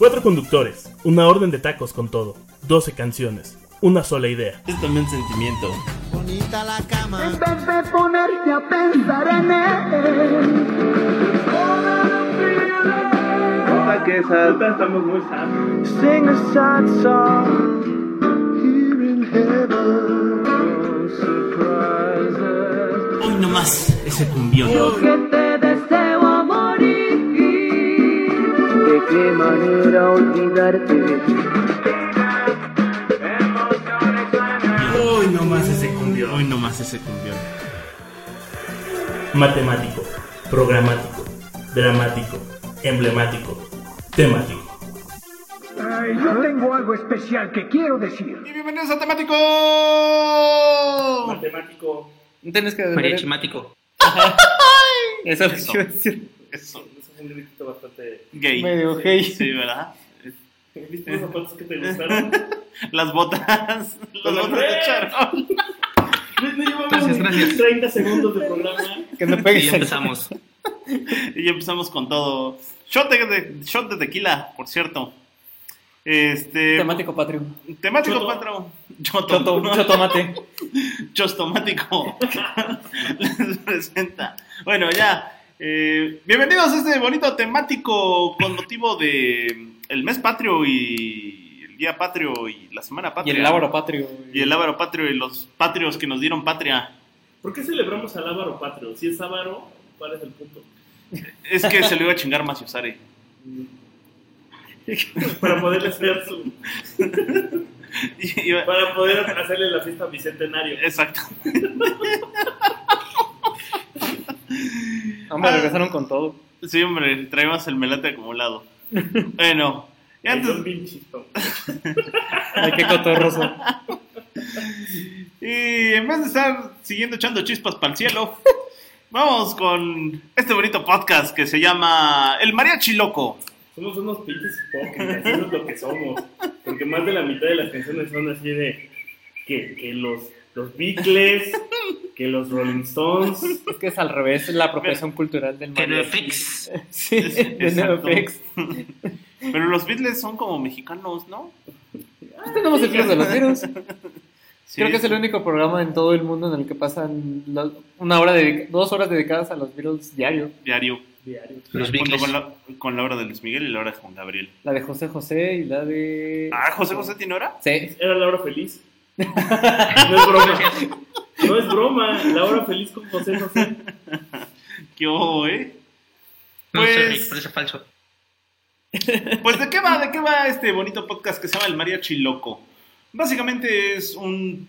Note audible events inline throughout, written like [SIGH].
Cuatro conductores, una orden de tacos con todo, 12 canciones, una sola idea. Es también sentimiento. Bonita la cama. En vez de ponerte a pensar en él. que estamos muy sanos. Sing a sad song. Here in heaven. No surprises. Hoy nomás ese cumbión. Qué manera olvidarte. Hoy nomás ese cumbión. Hoy nomás ese cumbión. Matemático, programático, dramático, emblemático, temático. Ay, yo tengo algo especial que quiero decir. Y bienvenidos a Temático. Matemático. Tienes que Mariachimático. [LAUGHS] Eso es lo que iba a decir. Eso. Un grito bastante... Gay. Medio gay. Sí, ¿verdad? [LAUGHS] ¿Viste los zapatos que te gustaron? [LAUGHS] Las botas. Las botas de. Charol. No llevamos Gracias, gracias. 30 segundos de programa. Que no Y pegues ya el- empezamos. [LAUGHS] Y ya empezamos con todo. Shot de, de- shot de tequila, por cierto. Este. Temático patrio. Temático Choto. patro. Choto. Choto, mucho tomate. Chostomático. Les presenta. Bueno, ya. Eh, bienvenidos a este bonito temático con motivo de el mes patrio y el día patrio y la semana Y patria. el lábaro patrio. Y el Ávaro patrio y los patrios que nos dieron patria. ¿Por qué celebramos al Ávaro Patrio? Si es Ávaro, ¿cuál es el punto? Es que se lo iba a chingar Maciosare. [LAUGHS] Para poder hacer su... [LAUGHS] Y- Para poder hacerle la fiesta bicentenario. Exacto. [LAUGHS] Hombre, Ah. regresaron con todo. Sí, hombre, traemos el melate acumulado. [LAUGHS] Bueno, y Ay, antes. Ay, qué cotorroso. y en vez de estar siguiendo echando chispas para el cielo, vamos con este bonito podcast que se llama El Mariachi Loco. Somos unos pinches hipócritas, eso es lo que somos. Porque más de la mitad de las canciones son así de que, que los, los Beatles, que los Rolling Stones. Es que es al revés, es la apropiación cultural del Que fix. [LAUGHS] Sí, de. NeoFX. Pero los Beatles son como mexicanos, ¿no? Tenemos el club de los virus. Sí. Creo que es el único programa en todo el mundo en el que pasan una hora dedica- dos horas dedicadas a los Beatles diario. Diario. Diario. Los Beatles. con la, con la hora de Luis Miguel y la hora de Juan Gabriel. La de José José y la de... Ah, José José tiene hora. Sí. Era la hora feliz. No es broma. No es broma. La hora feliz con José José. ¿Qué ojo, eh? No sé, Pues- Rick, parece falso. Pues de qué va, de qué va este bonito podcast que se llama El Mariachi Loco. Básicamente es un,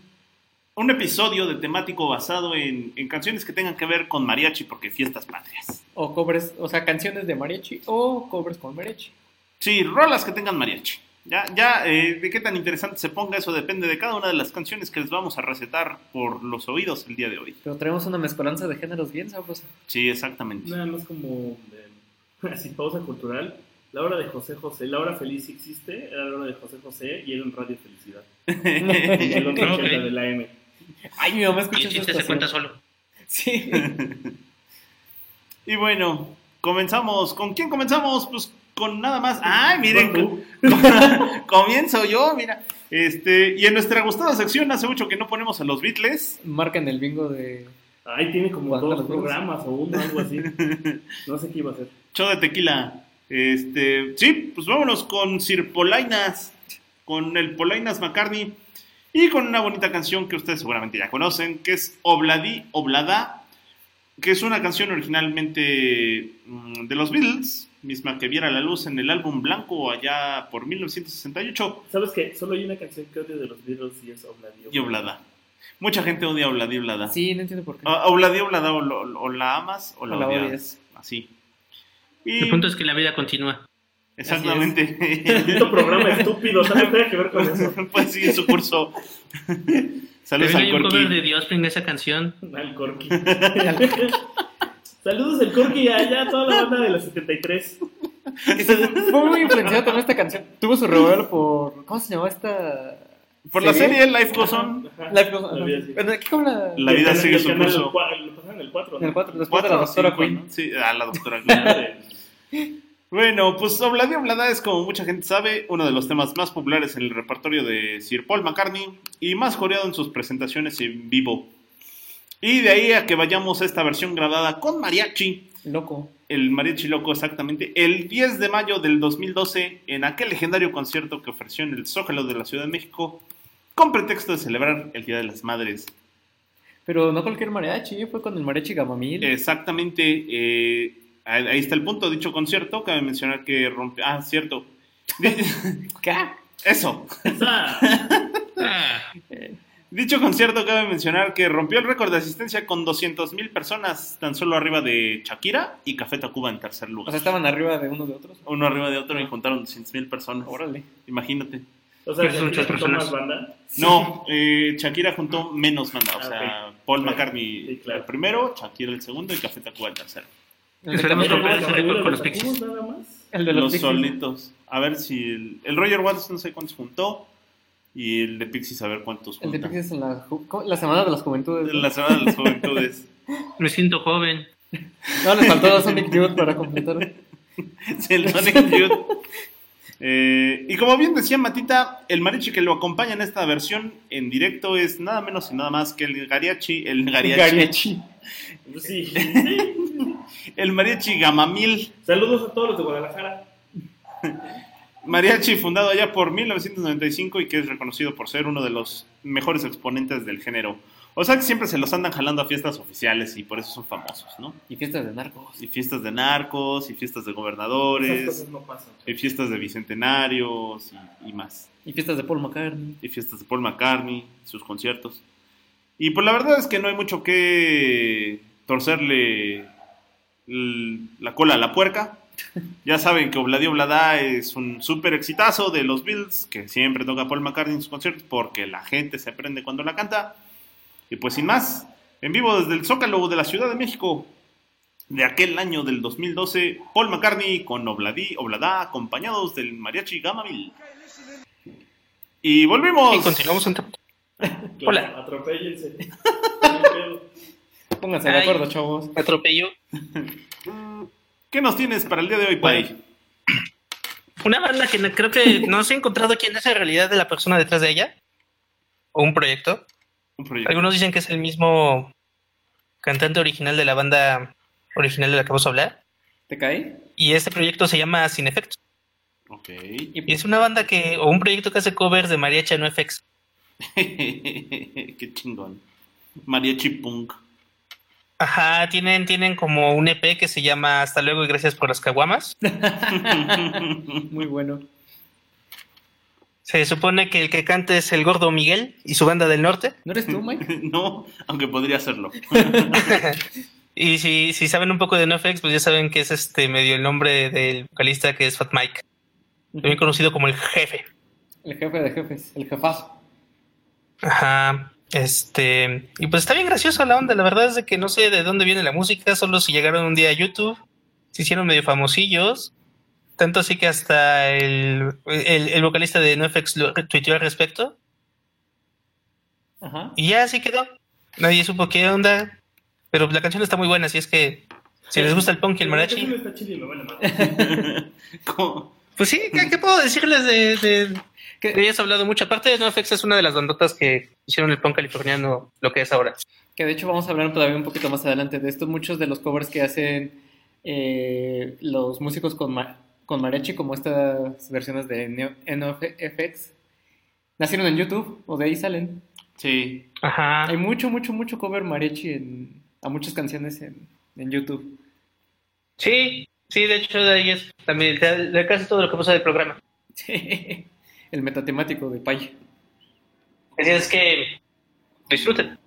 un episodio de temático basado en, en canciones que tengan que ver con mariachi porque fiestas patrias. O covers, o sea, canciones de mariachi o covers con mariachi. Sí, rolas que tengan mariachi. Ya, ya eh, de qué tan interesante se ponga eso depende de cada una de las canciones que les vamos a recetar por los oídos el día de hoy. Pero traemos una mezcolanza de géneros bien sabrosa. Sí, exactamente. Nada más como eh, [LAUGHS] así pausa cultural. La hora de José José, la hora feliz existe, era la hora de José José y era en Radio Felicidad. [LAUGHS] El otro Ok. 80 de la M. Ay, mi mamá Y escucha el chiste se cuenta solo. Sí. [LAUGHS] Y bueno, comenzamos. ¿Con quién comenzamos? Pues con nada más. ¡Ay, miren! [LAUGHS] Comienzo yo, mira. Este, y en nuestra gustada sección hace mucho que no ponemos a los Beatles. Marcan el bingo de... Ahí tiene como ¿Cuándo dos programas o uno, algo así. [LAUGHS] No sé qué iba a hacer. Show de tequila. Este, sí, pues vámonos con Sir Polainas, con el Polainas McCartney y con una bonita canción que ustedes seguramente ya conocen, que es Obladi Oblada, que es una canción originalmente mm, de los Beatles, misma que viera la luz en el álbum blanco allá por 1968 ¿Sabes qué? Solo hay una canción que odio de los Beatles y es Obladi. y Oblada. Mucha gente odia Obladi Oblada. Sí, no entiendo por qué. Ah, Obladi Oblada o, lo- o la amas o la, O la odias. odias. Así. Y, El punto es que la vida continúa. exactamente. [LAUGHS] Este programa estúpido, ¿sabes? Tiene que ver con eso. [LAUGHS] pues sigue su curso. Saludos al hay un cover de Corky. Offspring de esa canción. Al Corky. [LAUGHS] Saludos al Corky y allá a toda la banda de los 73. Que se- fue muy influenciada también esta canción. Tuvo su revuelo por... ¿Cómo se llamaba esta...? Por la serie Life Goes On. Life Goes On. La ¿Qué la...? La vida El sigue su el curso. Lo pasaron en el 4. En el 4, después de la o doctora Queen. ¿no? Sí, a la doctora Queen. [LAUGHS] Bueno, pues Obladi Oblada es, como mucha gente sabe, uno de los temas más populares en el repertorio de Sir Paul McCartney y más coreado en sus presentaciones en vivo. Y de ahí a que vayamos a esta versión grabada con mariachi, Loco. el mariachi loco exactamente, el 10 de mayo del 2012, en aquel legendario concierto que ofreció en el Zócalo de la Ciudad de México, con pretexto de celebrar el Día de las Madres. Pero no cualquier mariachi, fue con el mariachi Gamamil. Exactamente, eh, ahí ahí está el punto. Dicho concierto, cabe mencionar que rompió. Ah, cierto. [LAUGHS] ¿Qué? Eso. [LAUGHS] Dicho concierto, cabe mencionar que rompió el récord de asistencia con 200.000 personas, tan solo arriba de Shakira y Café Tacuba en tercer O lugar. sea, estaban arriba de unos de otros. Uno arriba de otro y juntaron 200.000 personas. Órale. Imagínate. O sea, Shakira juntó personas. más banda. No, eh, Shakira juntó menos banda. O Ah, sea, Paul. McCartney Sí, claro. el primero, Shakira el segundo y Café Tacuba el tercero. Esperemos romper ese récord con los ¿Los Pixies. Tacubos nada más? el de los, los solitos. A ver si el, el Roger Waters no sé cuántos juntó y el de Pixies a ver cuántos El de. Pixies en la, semana de las juventudes. ¿no? La semana de las juventudes. [LAUGHS] me siento joven. [LAUGHS] No, le faltó Sonic Youth para completar. [LAUGHS] Sí, el Sonic Youth. Eh, y como bien decía Matita, el mariachi que lo acompaña en esta versión en directo es nada menos y nada más que el mariachi, el Mariachi. Pues sí, sí. el mariachi Gamamil, Saludos a todos los de Guadalajara. Mariachi fundado allá por 1995 y que es reconocido por ser uno de los mejores exponentes del género. O sea que siempre se los andan jalando a fiestas oficiales y por eso son famosos, ¿no? Y fiestas de narcos. Y fiestas de narcos, y fiestas de Esas gobernadores, cosas no pasan. y fiestas de bicentenarios y, y más. Y fiestas de Paul McCartney. Y fiestas de Paul McCartney, sus conciertos. Y pues la verdad es que no hay mucho que torcerle la cola a la puerca. Ya saben que Obladi Oblada es un súper exitazo de los Bills, que siempre toca Paul McCartney en sus conciertos porque la gente se aprende cuando la canta. Y pues sin más, en vivo desde el Zócalo de la Ciudad de México, de aquel año del 2012, Paul McCartney con Obladi Oblada, acompañados del mariachi Gamamil. Y volvimos. Y continuamos un [LAUGHS] Hola. Atropéllense. [LAUGHS] Pónganse de acuerdo, chavos. Atropello. [LAUGHS] ¿Qué nos tienes para el día de hoy, Pai? Una banda que creo que no se ha encontrado quién es en realidad de la persona detrás de ella. O un proyecto. Un proyecto. Algunos dicen que es el mismo cantante original de la banda original de la que vamos a hablar. ¿Te cae? Y este proyecto se llama Sin Efectos. Ok. Y es una banda que, o un proyecto que hace covers de mariachi no FX. [LAUGHS] Qué chingón. Mariachi Punk. Ajá, tienen, tienen como un EP que se llama Hasta luego y gracias por las caguamas. [LAUGHS] Muy bueno. Se supone que el que canta es el gordo Miguel y su banda del norte. ¿No eres tú, [LAUGHS] Mike? [LAUGHS] no, aunque podría serlo. Y si, si saben un poco de NoFX, pues ya saben que es este medio el nombre del vocalista que es Fat Mike, también conocido como el jefe. El jefe de jefes, el jefazo. Ajá. Este, y pues está bien graciosa la onda, la verdad es de que no sé de dónde viene la música, solo si llegaron un día a YouTube, se hicieron medio famosillos, tanto así que hasta el, el, el vocalista de NoFX lo tuiteó al respecto, Ajá. y ya así quedó. Nadie supo qué onda, pero la canción está muy buena, así es que si les gusta el punk y el mariachi, [LAUGHS] pues sí, ¿qué, qué puedo decirles de, de, que de ellas he hablado mucho? Aparte de NoFX es una de las bandotas que hicieron el punk californiano lo que es ahora. Que de hecho vamos a hablar todavía un poquito más adelante de esto. Muchos de los covers que hacen eh, los músicos con, ma- con mariachi, como estas versiones de NoFX, nacieron en YouTube o de ahí salen. Sí. Ajá. Hay mucho, mucho, mucho cover mariachi en, a muchas canciones en, en YouTube. Sí, sí, de hecho de ahí es también de, de casi todo lo que pasa del programa. [LAUGHS] El metatemático de Pai. Así es que disfruten,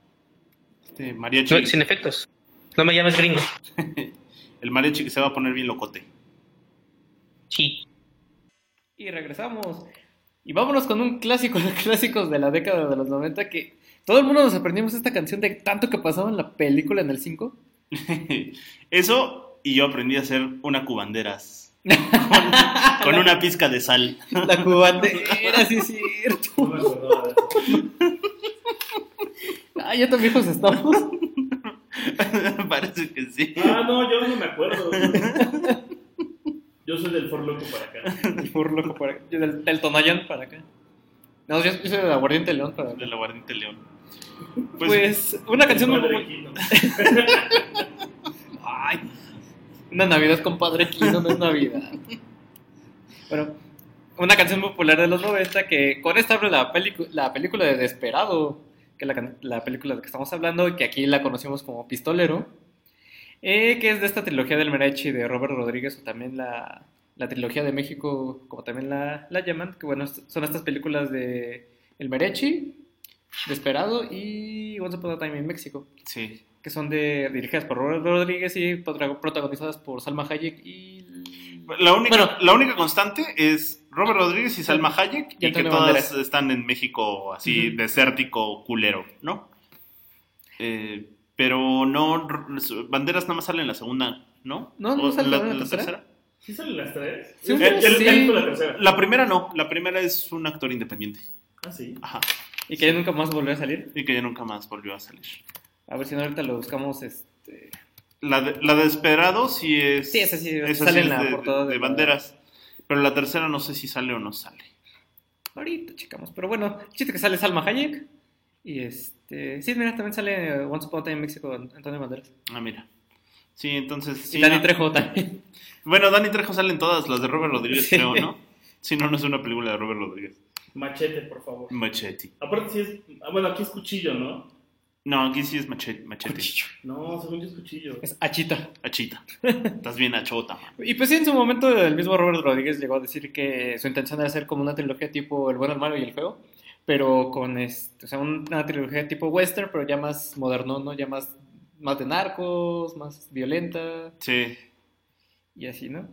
Este mariachi. no, sin efectos. No me llames gringo. [LAUGHS] El mariachi que se va a poner bien locote. Sí. Y regresamos. Y vámonos con un clásico de clásicos de la década de los 90 que todo el mundo nos aprendimos esta canción de tanto que pasaba en la película en el 5. [LAUGHS] Eso, y yo aprendí a hacer una cubanderas. Con, [LAUGHS] con una pizca de sal. La cubandera, sí es cierto. No me acordaba de eso. Ah, ya tan viejos estamos. [LAUGHS] Parece que sí. Ah, no, yo no me acuerdo. Yo soy del For Loco para acá. Del Furloco para yo del, del Tonayán para acá. No, yo, yo soy del Aguardiente León para acá. De la Guardiente León. Pues, una canción muy [LAUGHS] Padre popular. Quino. Ay, una Navidad con Padre Quino no es Navidad. [LAUGHS] Bueno, una canción popular de los 90 que con esta abre la, la película de Desperado, que es la, la película de la que estamos hablando y que aquí la conocimos como Pistolero, eh, que es de esta trilogía del Mariachi de Robert Rodríguez o también la, la trilogía de México, como también la, la llaman, que bueno, son estas películas de El Mariachi, Desperado y Once Upon a Time in México Sí. Que son de, dirigidas por Robert Rodríguez y protagonizadas por Salma Hayek y... La única, Bueno. la única constante es Robert Rodríguez y Salma Hayek Y y, que todas Banderas. están en México así desértico, culero, ¿no? Eh, pero no, Banderas nada más sale en la segunda, ¿no? No, no ¿O sale la, en la la tercera. tercera. ¿Sí salen las tres? Sí, El- sí. el- el- el- la tercera. La primera no, la primera es un actor independiente. Ah, sí. Ajá. Y que ya nunca más volvió a salir. Y que ya nunca más volvió a salir. A ver si no ahorita lo buscamos, este... La de, la de Desperado sí es. Sí, esa sí, esa sale sí en es la de, portada de de la- banderas. Pero la tercera no sé si sale o no sale. Ahorita checamos. Pero bueno, el chiste que sale Salma Hayek. Y este... Sí, mira, también sale Once Upon a Time in México, Antonio Banderas. Ah, mira. Sí, entonces. sí, y Dani no. Trejo también. [LAUGHS] Bueno, Dani Trejo sale en todas las de Robert Rodríguez, Sí. creo, ¿no? Si no, no es una película de Robert Rodríguez. Machete, por favor. Machete. Aparte, sí es. ah, bueno, aquí es cuchillo, ¿no? No, aquí sí es machete. machete. No, según yo es cuchillo. Es Achita. Achita. [LAUGHS] Estás bien achota, man. Y pues sí, en su momento el mismo Robert Rodríguez llegó a decir que su intención era hacer como una trilogía tipo El bueno, el malo y el feo, pero con este, o sea, una trilogía tipo western, pero ya más moderno, ¿no? Ya más, más de narcos, más violenta Sí. y así, ¿no?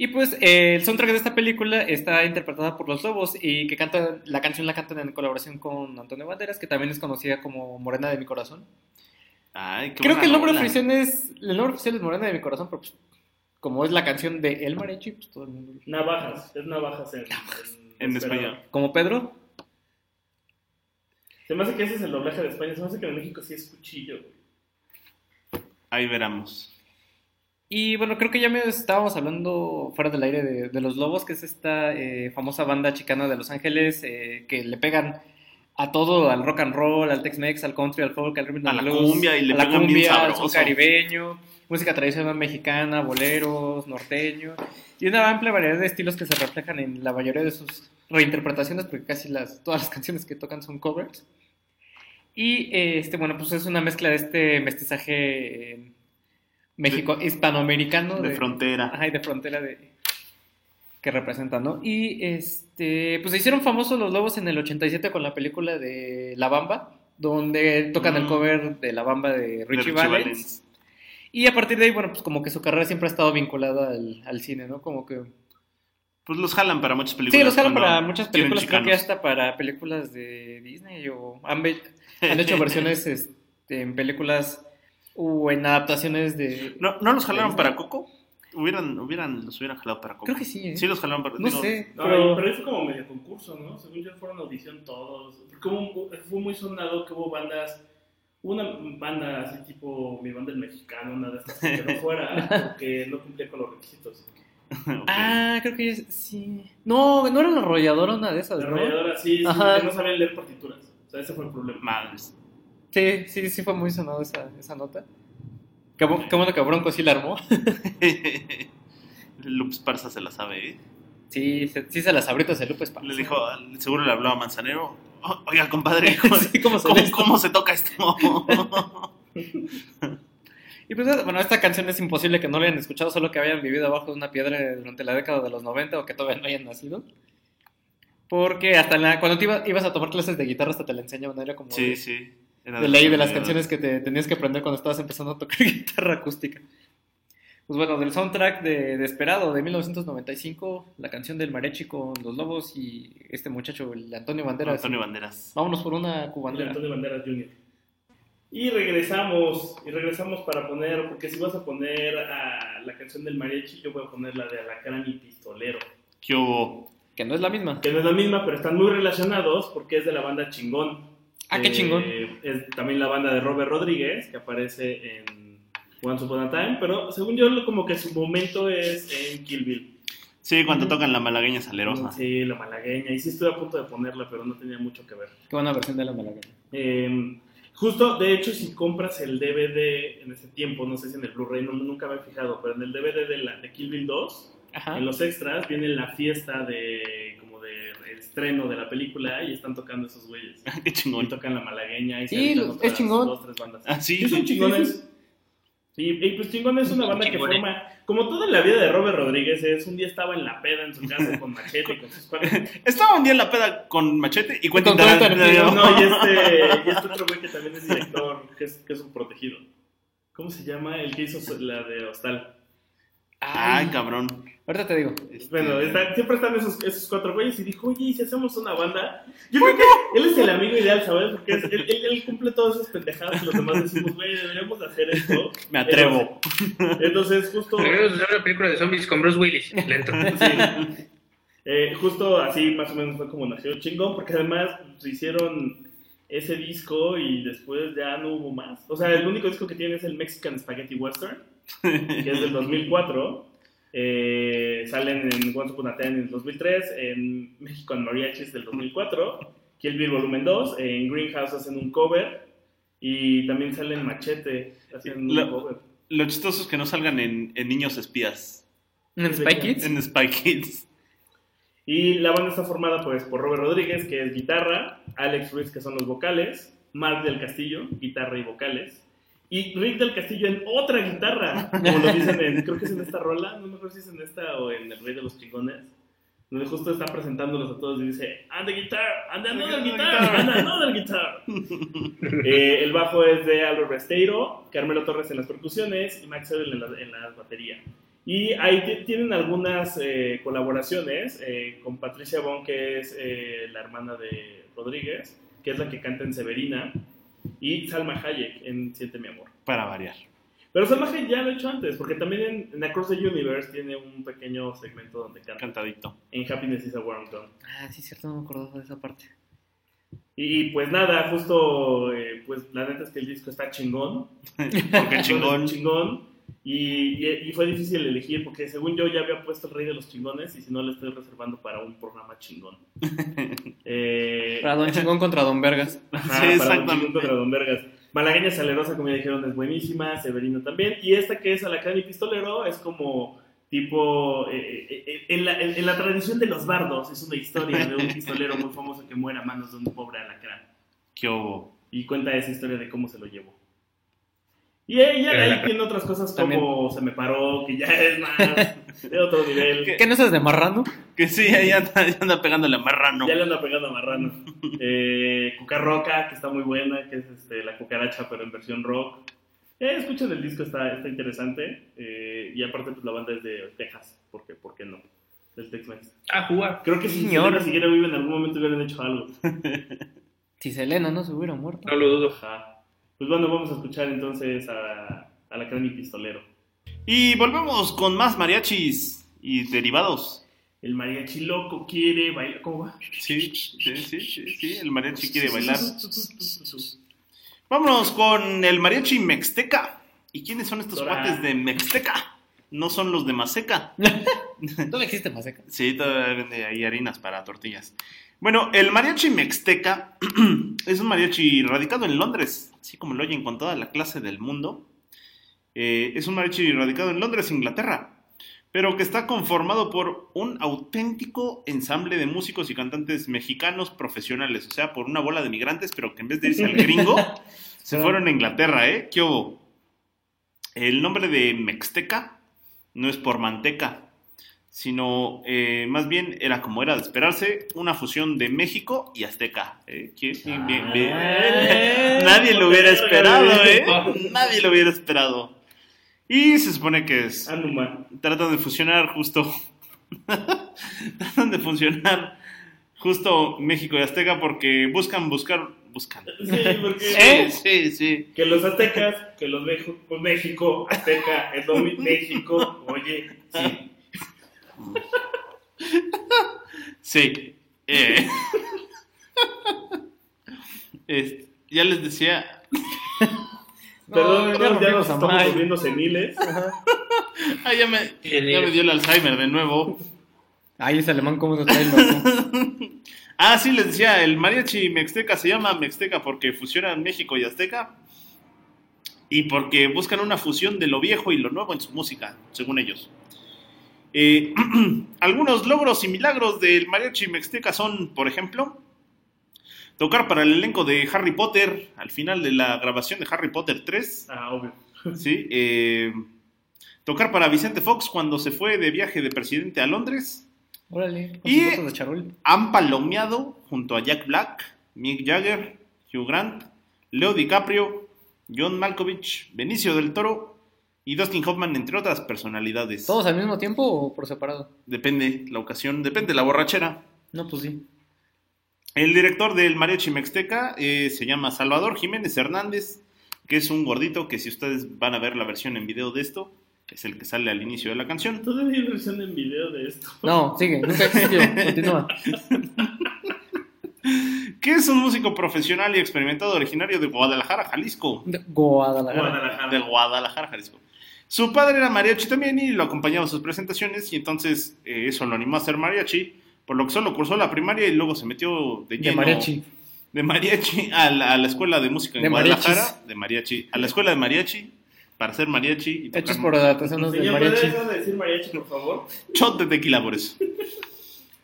Y pues eh, el soundtrack de esta película está interpretada por Los Lobos y que canta, la canción la cantan en colaboración con Antonio Banderas, que también es conocida como Morena de mi corazón. Ay, qué Creo que el nombre oficial es, el nombre oficial es Morena de mi corazón, pero pues, como es la canción de El Mariachi, pues todo el mundo... Navajas. Es navajas en, En Desperado. español. Como Pedro, Se me hace que ese es el doblaje de España. Se me hace que en México sí es cuchillo. Ahí veremos. Y bueno, creo que ya me estábamos hablando fuera del aire de, de Los Lobos, que es esta eh, famosa banda chicana de Los Ángeles eh, que le pegan a todo, al rock and roll, al Tex-Mex, al country, al folk, al rhythm A la cumbia, y le a la pegan cumbia, sabroso. caribeño, música tradicional mexicana, boleros, norteño, y una amplia variedad de estilos que se reflejan en la mayoría de sus reinterpretaciones, porque casi las, todas las [LAUGHS] canciones que tocan son covers. Y eh, este, bueno, pues es una mezcla de este mestizaje México hispanoamericano De frontera. Ajá, y de frontera de que representan, ¿no? Y este, pues se hicieron famosos los lobos en el 87 con la película de La Bamba, donde tocan el Mm. cover de La Bamba de de Richie, Valens. Valens. Y a partir de ahí, bueno, pues como que su carrera siempre ha estado vinculada al, al cine, ¿no? Como que... Pues los jalan para muchas películas. Sí, los jalan para muchas películas, creo que hasta para películas de Disney o han [LAUGHS] hecho versiones este, en películas o en adaptaciones de... ¿No, ¿No los jalaron de para. Coco? Hubieran, hubieran, los hubieran jalado para Coco. Creo que sí, ¿eh? Sí los jalaron para No digo, sé, No, pero... pero eso como medio concurso, ¿no? Según yo fueron audición todos. Porque hubo- fue muy sonado que hubo bandas, una banda así tipo mi banda el mexicano, una de estas que no [LAUGHS] fuera porque no cumplía con los requisitos. ok. Ah, creo que ya- sí. No, no era la arrolladora una de esas, La ¿no? arrolladora sí, sí, Ajá. no sabían leer partituras. O sea, ese fue el problema. Madres. Sí, sí, sí fue muy sonado esa, esa nota. Qué, qué bueno que Bronco sí la armó. [LAUGHS] Lups Parza se la sabe, ¿eh? Sí, se, sí se las abrió ese Lupe Esparza. Le dijo, seguro le hablaba a Manzanero. "Oh, Oiga, compadre, [LAUGHS] ¿cómo, Sí, ¿cómo se cómo- cómo se toca esto? [LAUGHS] Y pues, bueno, esta canción es imposible que no la hayan escuchado, solo que hayan vivido abajo de una piedra durante la década de los 90 o que todavía no hayan nacido. Porque hasta la, cuando te iba- ibas a tomar clases de guitarra hasta te la enseñaban, era como sí, de, sí. De ley de las canciones que te tenías que aprender cuando estabas empezando a tocar [LAUGHS] guitarra acústica. Pues bueno, del soundtrack de Desperado de 1995, la canción del Marechi con los lobos y este muchacho, el Antonio Banderas. Antonio Banderas. Vámonos por una de cubandera. Antonio Banderas Jr. Y regresamos, y regresamos para poner, porque si vas a poner a la canción del mariachi, yo voy a poner la de Alacrán y Pistolero. ¿Qué hubo? Que no es la misma. Que no es la misma, pero están muy relacionados porque es de la banda Chingón. Ah, qué Eh, chingón. Es también la banda de Robert Rodríguez, que aparece en Once Upon a Time, pero según yo, como que su momento es en Kill Bill. Sí, cuando tocan la malagueña salerosa. Sí, la malagueña. Y sí estuve a punto de ponerla, pero no tenía mucho que ver. Qué buena versión de la malagueña. Eh, justo, de hecho, si compras el DVD en ese tiempo, no sé si en el Blu-ray, no- nunca me he fijado, pero en el DVD de, la, de Kill Bill 2, Ajá. en los extras viene la fiesta de estreno de la película y están tocando esos güeyes. [LAUGHS] Qué Y chingón. tocan la malagueña y se Sí, lo- es otras chingón. dos, tres bandas. Ah, sí, Sí, son sí, chingones. Sí, y pues chingón es una banda que forma, como toda la vida de Robert Rodríguez, es un día estaba en la peda en su casa con machete y con sus cuates. [LAUGHS] Estaba un día en la peda con Machete y Quentin Tarantino. No, y este, y este otro güey que también es director, que es, que es un protegido. ¿Cómo se llama? El que hizo la de Hostal. Ay, cabrón. Ahorita te digo. Este, Bueno, está- siempre están esos, esos cuatro güeyes y dijo, oye, ¿y si hacemos una banda? Yo creo que él es el amigo ideal, ¿sabes? Porque es- él, él- él cumple todas esas pendejadas y los demás decimos, güey, deberíamos de hacer esto. [LAUGHS] Me atrevo. Entonces, justo... Deberíamos hacer una película de zombies con Bruce Willis. Lento. [LAUGHS] Sí. Eh, justo así más o menos fue como nació chingón, porque además pues, hicieron ese disco y después ya no hubo más. O sea, el único disco que tiene es el Mexican Spaghetti Western, que es del [LAUGHS] 2004. Eh, salen en Once Upon a Time en el 2003, en México en Mariachis del 2004, Kill Bill Volumen 2, en Greenhouse hacen un cover y también salen Machete haciendo Lo- un cover. Lo chistoso es que no salgan en, en Niños Espías, ¿En Spy Kids? en Spy Kids. Y la banda está formada pues por Robert Rodríguez, que es guitarra, Alex Ruiz, que son los vocales, Mark del Castillo, guitarra y vocales, y Rick del Castillo en otra guitarra, como lo dicen en, creo que es en esta rola, no me acuerdo si es en esta o en El Rey de los Chingones, donde justo está presentándolos a todos y dice, and the guitar, and another guitar, and another guitar. [LAUGHS] Eh, el bajo es de Albert Resteiro, Carmelo Torres en las percusiones y Max Edel en la, en la batería. Y ahí ti- tienen algunas eh, colaboraciones eh, con Patricia Bon, que es eh, la hermana de Rodríguez, que es la que canta en Severina, y Salma Hayek en Siente mi amor. Para variar. Pero Salma Hayek ya lo he hecho antes, porque también en, en Across the Universe tiene un pequeño segmento donde canta Cantadito. en Happiness is a Warm Tone. Ah, sí, cierto, no me acordaba de esa parte. Y, y, pues nada, justo, eh, pues la neta es que el disco está chingón. [LAUGHS] Porque chingón. chingón. Y, y- y fue difícil elegir porque según yo ya había puesto el rey de los chingones y si no le estoy reservando para un programa chingón. [LAUGHS] Eh, Para Don Chingón contra Don Vergas. ajá, Sí, para exactamente. chingón contra Don Vergas. Malagueña Salerosa, como ya dijeron, es buenísima. Severino también. Y esta que es Alacrán y Pistolero es como tipo... eh, eh, eh, en, la, en- en la tradición de los bardos es una historia de un pistolero muy famoso que muere a manos de un pobre alacrán. ¿Qué hubo? y cuenta esa historia de cómo se lo llevó. Y ella ahí tiene otras cosas También- como Se me paró, que ya es más [LAUGHS] [LAUGHS] de otro nivel. ¿Qué no sabes de Marrano? Que sí, ahí anda, pegándole a marrano. Ya le anda pegando a Marrano. Eh, Cucarroca, que está muy buena, que es este, la cucaracha, pero en versión rock. Eh, escuchen el disco, está, está interesante. Eh, y aparte, pues la banda es de Texas, porque, ¿por qué no? Del Tex-Mex. A jugar. Creo que si. Selena siguiera viva en algún momento hubieran hecho algo. [LAUGHS] Si Selena no se hubiera muerto. No lo dudo. Ajá. Pues bueno, vamos a escuchar entonces a, a la Crani Pistolero. Y volvemos con más mariachis y derivados. El mariachi loco quiere bailar. ¿Cómo va? Sí, sí, sí, sí, sí, el mariachi quiere bailar. Vámonos con el mariachi Mexteca. ¿Y quiénes son estos Ahora. cuates de Mexteca? No son los de Maseca. [LAUGHS] No existe más seca. Sí, todavía vende ahí harinas para tortillas. Bueno, el mariachi Mexteca [CLEARS THROAT] es un mariachi radicado en Londres, así como lo oyen con toda la clase del mundo. Eh, es un mariachi radicado en Londres, Inglaterra, pero que está conformado por un auténtico ensamble de músicos y cantantes mexicanos profesionales, o sea, por una bola de migrantes, pero que en vez de irse al gringo, [LAUGHS] se fueron a Inglaterra, ¿eh? ¿Qué hubo? El nombre de Mexteca no es por manteca, sino eh, más bien era como era de esperarse, una fusión de México y Azteca. ¿eh? ¿Qué? Bien, bien, bien. Ah, [LAUGHS] Nadie lo hubiera esperado, ¿eh? [LAUGHS] Nadie lo hubiera esperado. Y se supone que es... Anuma. Tratan de fusionar justo... [LAUGHS] tratan de funcionar justo México y Azteca porque buscan buscar... Buscan. Sí, porque. [LAUGHS] ¿Eh? Sí, sí. Que los aztecas, que los pues México, azteca, es lo México, oye, sí. [LAUGHS] Sí. Eh. Ya les decía. Perdón, ya nos estamos volviendo seniles. Ah, [LAUGHS] ya, me, ya me dio el Alzheimer de nuevo. Ay, ese alemán, ¿cómo nos trae? [LAUGHS] Ah, sí, les decía, el mariachi mexteca se llama mexteca porque fusionan México y Azteca. Y porque buscan una fusión de lo viejo y lo nuevo en su música, según ellos. Eh, [CLEARS THROAT] algunos logros y milagros del mariachi mexteca son, por ejemplo, tocar para el elenco de Harry Potter al final de la grabación de Harry Potter 3. Ah, obvio. [LAUGHS] ¿sí? Eh, tocar para Vicente Fox cuando se fue de viaje de presidente a Londres. Órale, Y- de charol. Han palomeado junto a Jack Black, Mick Jagger, Hugh Grant, Leo DiCaprio, John Malkovich, Benicio del Toro y Dustin Hoffman, entre otras personalidades. ¿Todos al mismo tiempo o por separado? Depende la ocasión, depende de la borrachera. No, pues sí. El director del Mariachi Mexteca eh, se llama Salvador Jiménez Hernández, que es un gordito que si ustedes van a ver la versión en video de esto, es el que sale al inicio de la canción. Todavía hay versión en video de esto. No, sigue, nunca existió. [LAUGHS] Continúa. Que es un músico profesional y experimentado originario de Guadalajara, Jalisco. De Guadalajara. Guadalajara. De Guadalajara, Jalisco. Su padre era mariachi también y lo acompañaba a sus presentaciones y entonces eh, eso lo animó a ser mariachi, por lo que solo cursó la primaria y luego se metió de De lleno mariachi. de mariachi a la, a la escuela de música en De Guadalajara, mariachis. de mariachi, a la escuela de mariachi para ser mariachi y Hechos por ¿puede mariachi. de decir mariachi, por favor? shot de tequila por eso.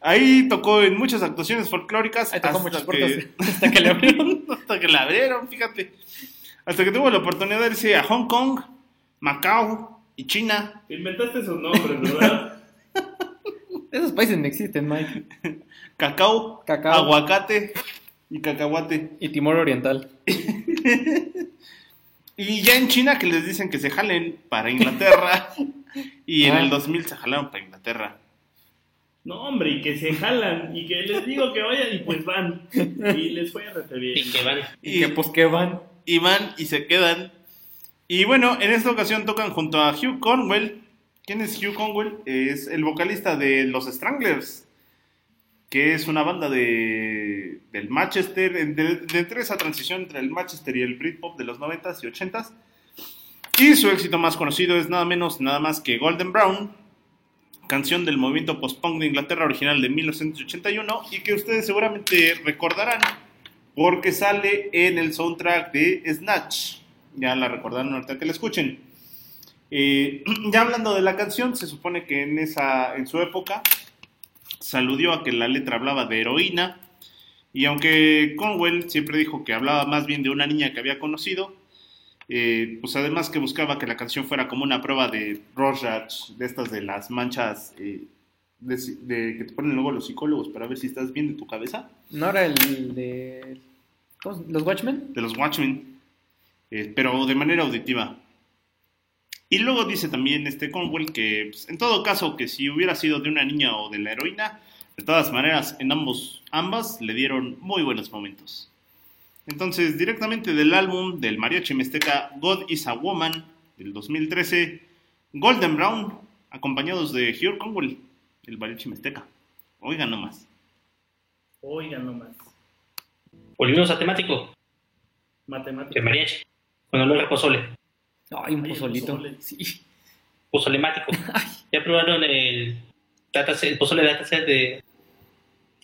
Ahí tocó en muchas actuaciones folclóricas Ahí tocó hasta muchas que, puertas [LAUGHS] hasta que le abrieron. hasta que la abrieron, fíjate. Hasta que tuvo la oportunidad de irse a Hong Kong, Macao y China. Inventaste esos nombres, ¿verdad? Esos países no existen, Mike. [LAUGHS] Cacao, Cacao. aguacate y cacahuate. Y Timor Oriental. [LAUGHS] Y ya en China que les dicen que se jalen para Inglaterra. [LAUGHS] y en Ah. el 2000 se jalaron para Inglaterra. No, hombre, y que se jalan, y que les digo que vayan, y pues van. Y les fue a bien. Y que van. Y que pues que van. y van y se quedan. Y bueno, en esta ocasión tocan junto a Hugh Conwell. ¿Quién es Hugh Conwell? Es el vocalista de Los Stranglers, que es una banda de del Manchester, de, de esa transición entre el Manchester y el Britpop de los 90s y 80s. Y su éxito más conocido es nada menos, nada más que Golden Brown, canción del movimiento post-punk de Inglaterra original de 1981 y que ustedes seguramente recordarán porque sale en el soundtrack de Snatch. Ya la recordaron ahorita que la escuchen. Eh, [CLEARS THROAT] ya hablando de la canción, se supone que en, esa, en su época se aludió a que la letra hablaba de heroína. Y aunque Conwell siempre dijo que hablaba más bien de una niña que había conocido, eh, pues además que buscaba que la canción fuera como una prueba de Rorschach, de estas de las manchas eh, de, de- que te ponen luego los psicólogos para ver si estás bien de tu cabeza. ¿No era el de. ¿cómo se- ¿Los Watchmen? de los Watchmen, eh, pero de manera auditiva. Y luego dice también este Conwell que, pues, en todo caso, que si hubiera sido de una niña o de la heroína, de todas maneras, en ambos, ambas le dieron muy buenos momentos. Entonces, directamente del álbum del mariachi mesteca God is a Woman del 2013, Golden Brown, acompañados de Hugh Conwell, el mariachi mesteca. Oigan nomás. Oigan nomás. Volvimos a temático. Matemática. De mariachi. Con olor a pozole. Ay, un Ay, pozolito. pozole. Sí. Pozolemático. [LAUGHS] ¿Ya probaron el, dataset, el pozole dataset de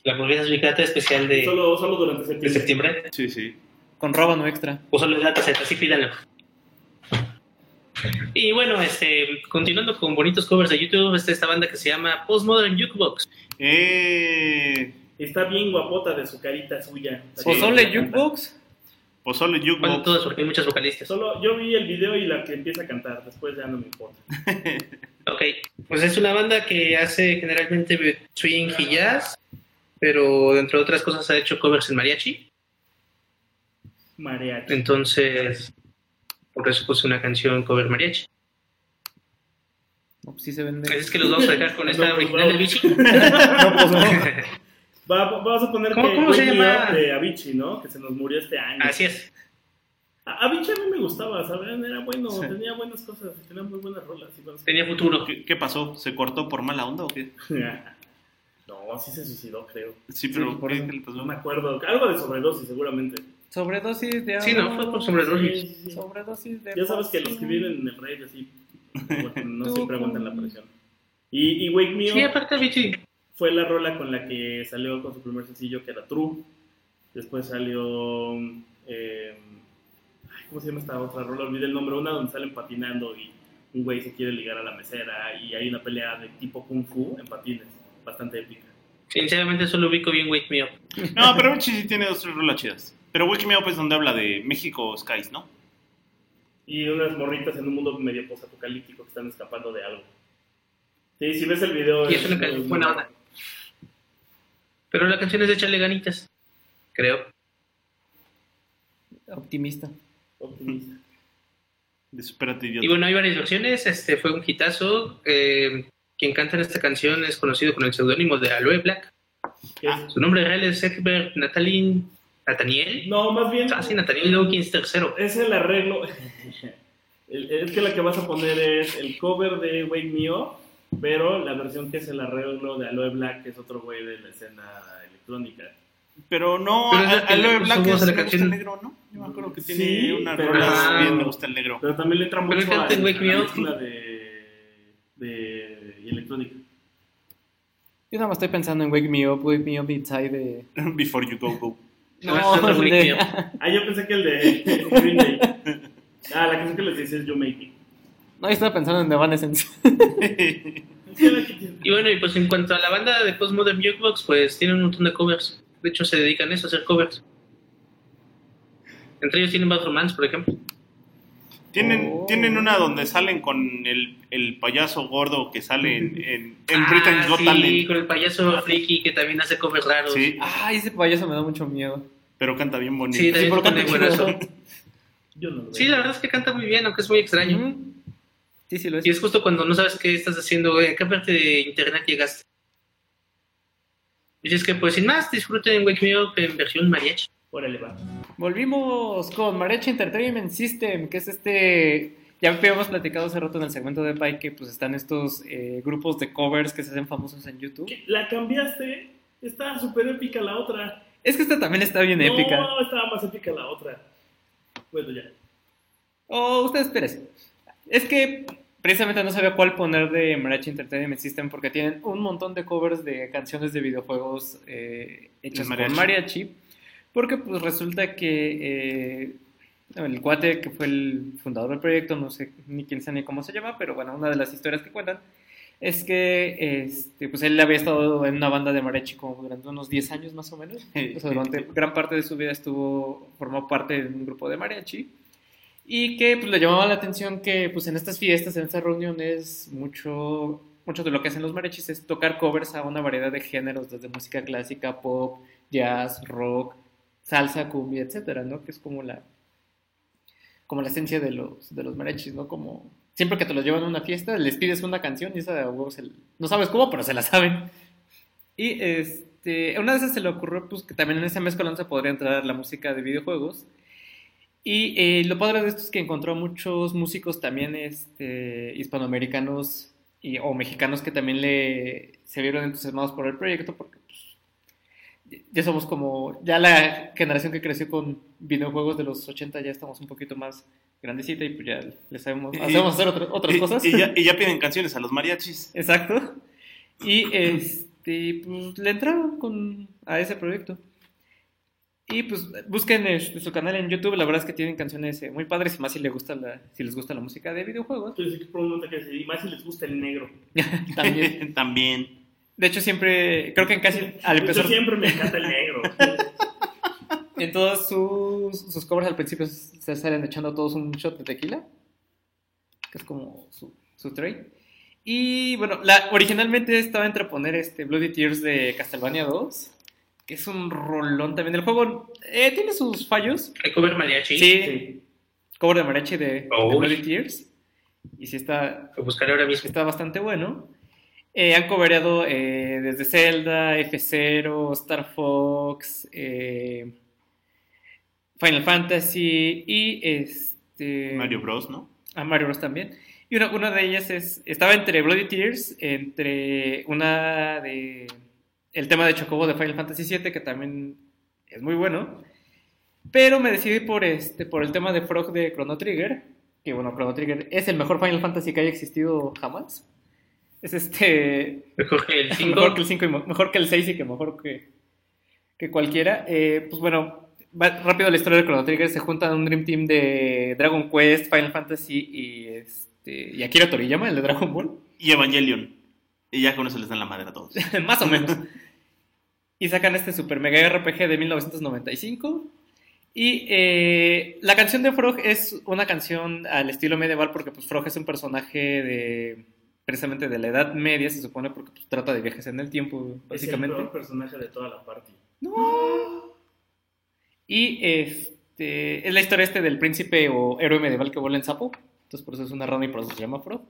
la hamburguesa ubicada especial de, Solo, solo durante de septiembre. septiembre? Sí, sí. Con rábano extra. Pozole dataset, así pídanlo. Y bueno, este, continuando con bonitos covers de YouTube, está esta banda que se llama Postmodern Jukebox. Eh, Está bien guapota de su carita suya. ¿Pozole La que canta. Jukebox? Bueno, todas porque hay muchas vocalistas. Solo yo vi el video y la que empieza a cantar. Después ya no me importa. [LAUGHS] Ok, pues es una banda que hace generalmente swing y jazz, pero entre otras cosas ha hecho covers en mariachi. Mariachi. Entonces, por eso puse una canción cover mariachi. No, pues sí se vende. Es que los vamos a dejar con [LAUGHS] esta No, pues, original del vamos. bichi. [LAUGHS] No, pues no. Va, vamos a poner ¿Cómo- que cómo se llama? De Avicii, ¿no? Que se nos murió este año. Así es. A- Avicii a mí me gustaba, ¿saben? Era bueno, Sí. tenía buenas cosas, tenía muy buenas rolas. Tenía futuro. ¿Qué, qué pasó? ¿Se cortó por mala onda o qué? [LAUGHS] No, sí se suicidó, creo. Sí, pero Sí, por ¿qué, eso. qué le pasó? No me acuerdo. Algo de sobredosis, seguramente. Sobredosis de Sí, no, fue por sobredosis. Sí, sí, sí. Sobredosis de Ya sabes que los que viven en el rey así, [LAUGHS] no siempre aguantan la presión. Y, y Wake Me Up, Sí, aparte bichi. Fue la rola con la que salió con su primer sencillo, que era True. Después salió. eh, ay, ¿Cómo se llama esta otra rola? Olvidé el nombre. Una donde salen patinando y un güey se quiere ligar a la mesera y hay una pelea de tipo Kung Fu en patines. Bastante épica. Sinceramente solo ubico bien Wake Me Up. No, pero Avicii sí tiene dos tres rolas chidas. Pero Wake Me Up es donde habla de México Skies, ¿no? Y unas morritas en un mundo medio posapocalíptico que están escapando de algo. Sí, si ves el video. Y es una canción buena onda. Pero la canción es de echarle ganitas. Creo. Optimista. optimista. De Supérate Y Idiota. bueno, hay varias versiones. Este fue un hitazo. Eh, quien canta en esta canción es conocido con el seudónimo de Aloe Black. Su nombre real es Egbert Natalin Nathaniel. No, más bien. Ah, sí, Nathaniel Dawkins III. Es el arreglo. [LAUGHS] El- Es que la que vas a poner es el cover de Wake Me Up, pero la versión que es el arreglo de Aloe Black, que es otro güey de la escena electrónica. Pero no, Pero a- Aloe Black es la Me gusta canción. el negro, ¿no? Yo me acuerdo que tiene Sí, una pero- rola Ah. bien Me gusta el negro. Pero también le entra Pero mucho canta a, en Wake Me a la Up. mezcla de, de y electrónica. Yo nada más estoy pensando en Wake Me Up, Wake Me Up Inside de... Before You Go Go. No, es otro Wake de- Me Up. Ah, yo pensé que el de Green Day. Ah, la canción que les dice es You Make It. No, yo estaba pensando en Evanescence. [LAUGHS] Y bueno, y pues en cuanto a la banda de Postmodern Jukebox, pues tienen un montón de covers. De hecho, se dedican a eso, a hacer covers. Entre ellos tienen Bad Romance, por ejemplo. Tienen, Oh. tienen una donde salen con el, el payaso gordo que sale en, en, en Ah, Britain's Got sí, Talent. con el payaso friki que también hace covers raros. Sí, Ay, ese payaso me da mucho miedo. pero canta bien bonito. Sí. Yo no lo veo. La verdad es que canta muy bien, aunque es muy extraño. Sí, sí lo es. Y es justo cuando no sabes qué estás haciendo, güey, a qué parte de internet llegaste. Y es que, pues sin más, disfruten Wake Me Up en versión mariachi. Órale, va. Volvimos con Mariachi Entertainment System, que es este... Ya habíamos platicado hace rato en el segmento de Pai que pues están estos eh, grupos de covers que se hacen famosos en YouTube. ¿Qué? La cambiaste. Está súper épica la otra. Es que esta también está bien épica. No, estaba más épica la otra. Bueno, ya. Oh, ustedes espérense. Es que precisamente no sabía cuál poner de Mariachi Entertainment System porque tienen un montón de covers de canciones de videojuegos eh, hechas mariachi. con mariachi. Porque pues resulta que eh, el cuate que fue el fundador del proyecto, no sé ni quién sabe ni cómo se llama, pero bueno, una de las historias que cuentan es que este, pues él había estado en una banda de mariachi como durante unos 10 años más o menos. O sea, durante gran parte de su vida estuvo, formó parte de un grupo de mariachi. Y que pues, le llamaba la atención que pues, en estas fiestas, en estas reuniones, mucho, mucho de lo que hacen los mariachis es tocar covers a una variedad de géneros, desde música clásica, pop, jazz, rock, salsa, cumbia, etcétera, ¿no? Que es como la, como la esencia de los, de los mariachis, ¿no? Como siempre que te los llevan a una fiesta, les pides una canción y esa de huevo se- no sabes cómo, pero se la saben. Y este, una de esas se le ocurrió pues, que también en esa mezcolanza podría entrar la música de videojuegos. Y eh, lo padre de esto es que encontró muchos músicos también este, hispanoamericanos y, o mexicanos que también le, se vieron entusiasmados por el proyecto porque pues, ya somos como, ya la generación que creció con videojuegos de los 80 ya estamos un poquito más grandecita y pues ya le sabemos, hacemos hacer otra- otras Y- cosas. Y, ya, y ya piden canciones a los mariachis. Exacto. Y este, pues le entraron con, a ese proyecto. Y pues busquen este, su canal en YouTube, la verdad es que tienen canciones eh, muy padres, y más si, les gusta la, si les gusta la música de videojuegos. Entonces, que y más si les gusta el negro. [LAUGHS] También. [LAUGHS] También. De hecho, siempre, creo que en casi al Yo empezar, siempre me encanta el negro. [LAUGHS] en todos sus, sus covers al principio se salen echando todos un shot de tequila, que es como su, su trade. Y bueno, la, originalmente estaba entre poner este Bloody Tears de Castlevania 2, que es un rolón también. El juego eh, tiene sus fallos. Hay cover mariachi. Sí, cover de mariachi de, de Oh. Bloody Tears. Y sí está, Lo buscaré ahora mismo. está bastante bueno. Eh, han cobereado eh, desde Zelda, F0, Star Fox, eh, Final Fantasy y este Mario Bros, ¿no? a Mario Bros también. Y una, una de ellas es estaba entre Bloody Tears, entre una de el tema de Chocobo de Final Fantasy VII que también es muy bueno, pero me decidí por este por el tema de Frog de Chrono Trigger, que bueno, Chrono Trigger es el mejor Final Fantasy que haya existido jamás. Es este. Mejor que el 5. Mejor que el 5 y mejor que el 6 y que mejor que, que cualquiera. Eh, pues bueno, va rápido la historia de Chrono Trigger. Se juntan un Dream Team de Dragon Quest, Final Fantasy y, este, y Akira Toriyama, el de Dragon Ball. Y Evangelion. Y ya con eso les dan la madre a todos. [LAUGHS] Más o menos. Y sacan este super mega RPG de 1995. Y eh, la canción de Frog es una canción al estilo medieval porque pues Frog es un personaje de precisamente de la Edad Media, se supone, porque pues, trata de viajes en el tiempo, Es el básicamente. peor personaje de toda la party. Y este, es la historia este del príncipe o héroe medieval que vuela en sapo. Entonces por eso es una rana y por eso se llama Frog.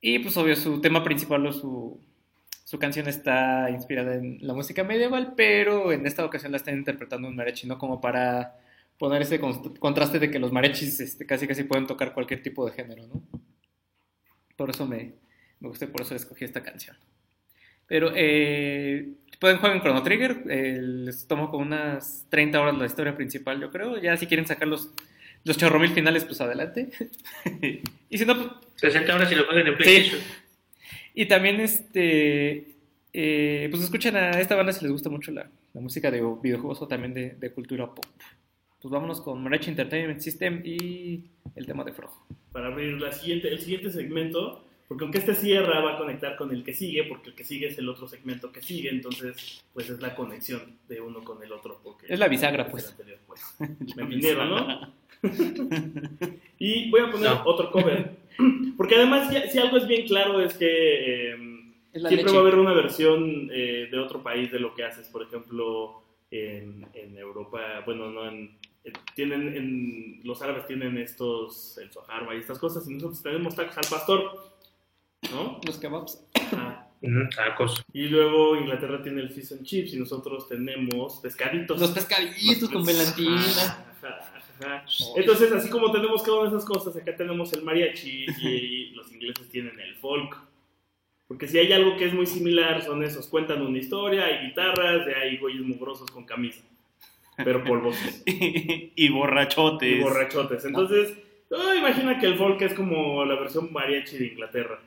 Y pues obvio su tema principal o su, su canción está inspirada en la música medieval, pero en esta ocasión la están interpretando un mariachi, ¿no? Como para poner ese contraste de que los mariachis este, casi casi pueden tocar cualquier tipo de género, ¿no? Por eso me, me gustó y por eso escogí esta canción. Pero eh, pueden jugar en Chrono Trigger. eh, les tomo con unas 30 horas la historia principal, yo creo. Ya si quieren sacar los, los chorromil finales, pues adelante. [LAUGHS] y si no, pues 60 horas si lo juegan en PlayStation. Y también, este, eh, pues escuchen a esta banda si les gusta mucho la, música de videojuegos o también de, cultura pop. Pues vámonos con Mariachi Entertainment System y el tema de Frog. Para abrir la siguiente, el siguiente segmento, porque aunque este cierra, va a conectar con el que sigue, porque el que sigue es el otro segmento que sigue, entonces, pues es la conexión de uno con el otro. Porque Es la bisagra, es pues. anterior, pues. [LAUGHS] Me vinieron, ¿no? [LAUGHS] y voy a poner No. otro cover. [LAUGHS] Porque además, si, si algo es bien claro, es que. eh, Es la Siempre leche. va a haber una versión eh, de otro país de lo que haces. Por ejemplo, en, en Europa, bueno, no en, tienen, en, los árabes tienen estos, el sojarba y estas cosas, y nosotros tenemos tacos al pastor, ¿no? Los kebabs. Ah, Tacos. Y luego Inglaterra tiene el fish and chips y nosotros tenemos pescaditos. Los pescaditos con velantina. Ajá, ajá, ajá. Entonces, así como tenemos cada una de esas cosas, acá tenemos el mariachi y los ingleses tienen el folk. Porque si hay algo que es muy similar, son esos. Cuentan una historia, hay guitarras, y hay güeyes mugrosos con camisa. Pero polvosos. [LAUGHS] y borrachotes. y borrachotes. Entonces, ah, imagina que el folk es como la versión mariachi de Inglaterra.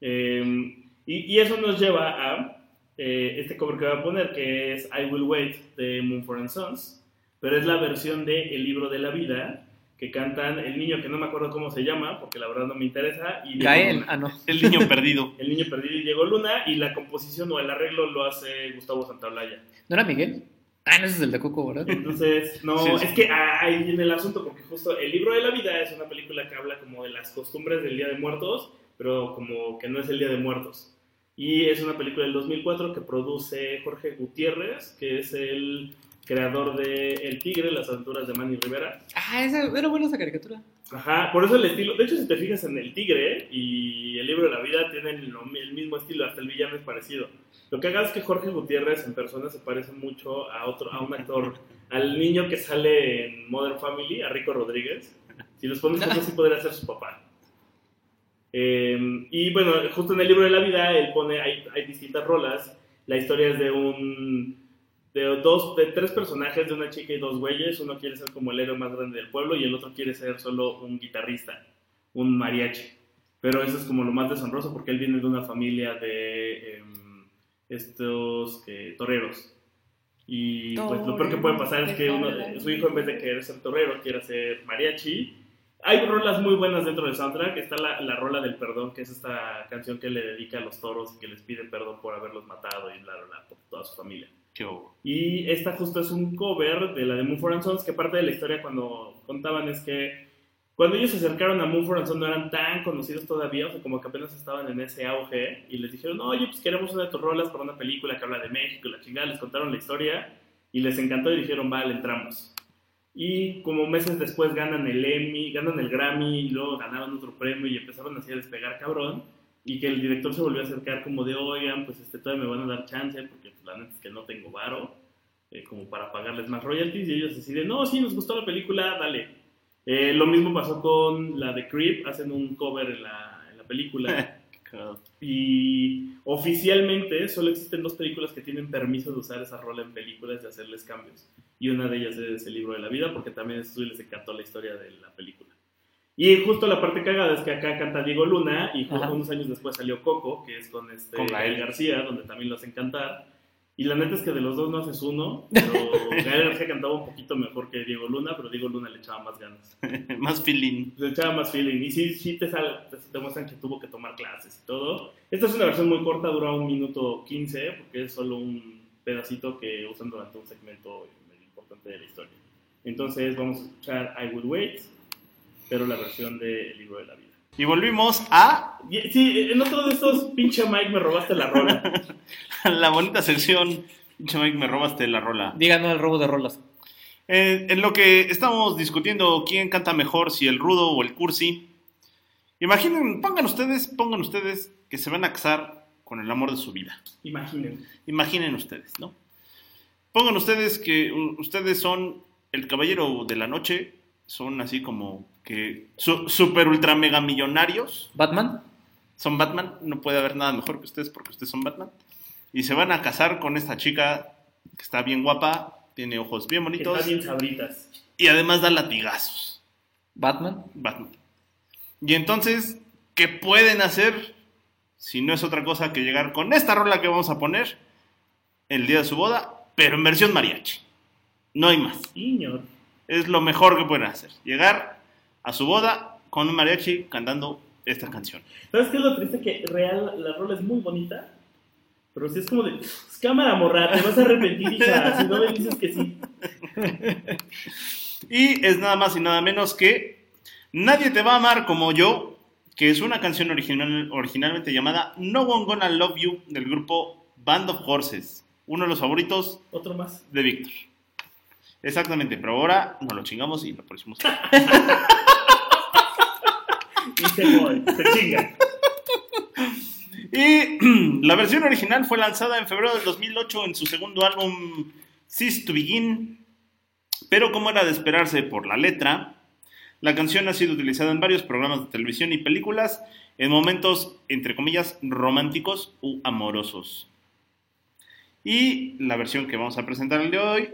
Eh, y, y eso nos lleva a eh, este cover que voy a poner, que es I Will Wait de Moonford and Sons, pero es la versión de El libro de la vida, que cantan el niño que no me acuerdo cómo se llama, porque la verdad no me interesa, y Gael. Ah, no. [LAUGHS] El niño perdido. [LAUGHS] El niño perdido y Diego Luna, y la composición o el arreglo lo hace Gustavo Santaolalla. ¿No era Miguel? Ah, no, ese es el de Coco, ¿verdad? Entonces, no, Sí, sí. es que ah, ahí viene el asunto, porque justo El libro de la vida es una película que habla como de las costumbres del Día de Muertos, pero como que no es el Día de Muertos. Y es una película del 2004 que produce Jorge Gutiérrez, que es el creador de El Tigre, las aventuras de Manny Rivera. Ah, esa, era buena esa caricatura. Ajá, por eso el estilo, de hecho si te fijas en El Tigre y El libro de la vida tienen lo- el mismo estilo, hasta el villano es parecido. Lo que haga es que Jorge Gutiérrez en persona se parece mucho a otro, a un actor, [LAUGHS] al niño que sale en Modern Family, a Rico Rodríguez. Si los pones [LAUGHS] juntos sí podría ser su papá. Eh, y bueno, justo en el libro de la vida él pone, hay, hay distintas rolas. La historia es de un, de dos, de tres personajes, de una chica y dos güeyes. Uno quiere ser como el héroe más grande del pueblo y el otro quiere ser solo un guitarrista, un mariachi. Pero eso es como lo más deshonroso porque él viene de una familia de em, estos eh, toreros. Y pues lo peor que puede pasar es que uno, su hijo en vez de querer ser torero quiere ser mariachi. Hay rolas muy buenas dentro del soundtrack. Está la, la rola del perdón, que es esta canción que le dedica a los toros y que les pide perdón por haberlos matado y bla, bla, bla, por toda su familia. Qué. Y esta justo es un cover de la de Moonford and Sons, que parte de la historia cuando contaban es que cuando ellos se acercaron a Moonford and Sons no eran tan conocidos todavía, o sea, como que apenas estaban en ese auge, y les dijeron, oye, pues queremos una de tus rolas para una película que habla de México, y la chingada, les contaron la historia, y les encantó y dijeron, vale, entramos. Y como meses después ganan el Emmy, ganan el Grammy, y luego ganaron otro premio y empezaron así a despegar cabrón. Y que el director se volvió a acercar como de, oigan, pues este, todavía me van a dar chance, porque pues, la neta es que no tengo varo, eh, como para pagarles más royalties. Y ellos deciden, no, sí, nos gustó la película, dale. Eh, lo mismo pasó con la de Creep, hacen un cover en la, en la película. [LAUGHS] Cagado. Y oficialmente solo existen dos películas que tienen permiso de usar esa rola en películas y hacerles cambios. Y una de ellas es El libro de la vida, porque también a esos les encantó la historia de la película. Y justo la parte cagada es que acá canta Diego Luna y justo Ajá. unos años después salió Coco, que es con este Con. Gael García, donde también lo hacen cantar. Y la neta es que de los dos no haces uno, pero Gael García cantaba un poquito mejor que Diego Luna, pero Diego Luna le echaba más ganas. [LAUGHS] Más feeling. Le echaba más feeling. Y sí, sí te, sale, te, muestran que tuvo que tomar clases y todo. Esta es una versión muy corta, dura un minuto 15, porque es solo un pedacito que usan durante un segmento medio importante de la historia. Entonces vamos a escuchar I Would Wait, pero la versión de El libro de la vida. Y volvimos a Sí, en otro de estos, pinche Mike, me robaste la rola. [LAUGHS] la bonita sección. Pinche Mike, me robaste la rola. Díganos el robo de rolas. Eh, en lo que estamos discutiendo quién canta mejor, si el rudo o el cursi. Imaginen, pongan ustedes, pongan ustedes que se van a casar con el amor de su vida. Imaginen. Imaginen ustedes, ¿no? Pongan ustedes que ustedes son el caballero de la noche, son así como que su- super ultra mega millonarios, ¿Batman? son Batman, no puede haber nada mejor que ustedes porque ustedes son Batman. Y se van a casar con esta chica que está bien guapa, tiene ojos bien bonitos Está bien sabritas. y además da latigazos. ¿Batman? Batman. Y entonces, ¿qué pueden hacer si no es otra cosa que llegar con esta rola que vamos a poner el día de su boda, pero en versión mariachi? No hay más. Señor. Es lo mejor que pueden hacer. Llegar a su boda con un mariachi cantando esta canción. ¿Sabes qué es lo triste? Que real, la rola es muy bonita, pero sí es como de, "Es cámara morra, te vas a arrepentir, hija, si no me dices que sí. Y es nada más y nada menos que Nadie te va a amar como yo, que es una canción original, originalmente llamada No One Gonna Love You del grupo Band of Horses, uno de los favoritos Otro más. de Víctor. Exactamente, pero ahora nos lo chingamos y lo pusimos. [LAUGHS] Y. Y [CLEARS THROAT] la versión original fue lanzada en febrero del 2008 en su segundo álbum Cease to Begin, pero como era de esperarse por la letra, la canción ha sido utilizada en varios programas de televisión y películas en momentos, entre comillas, románticos u amorosos. Y la versión que vamos a presentar el de hoy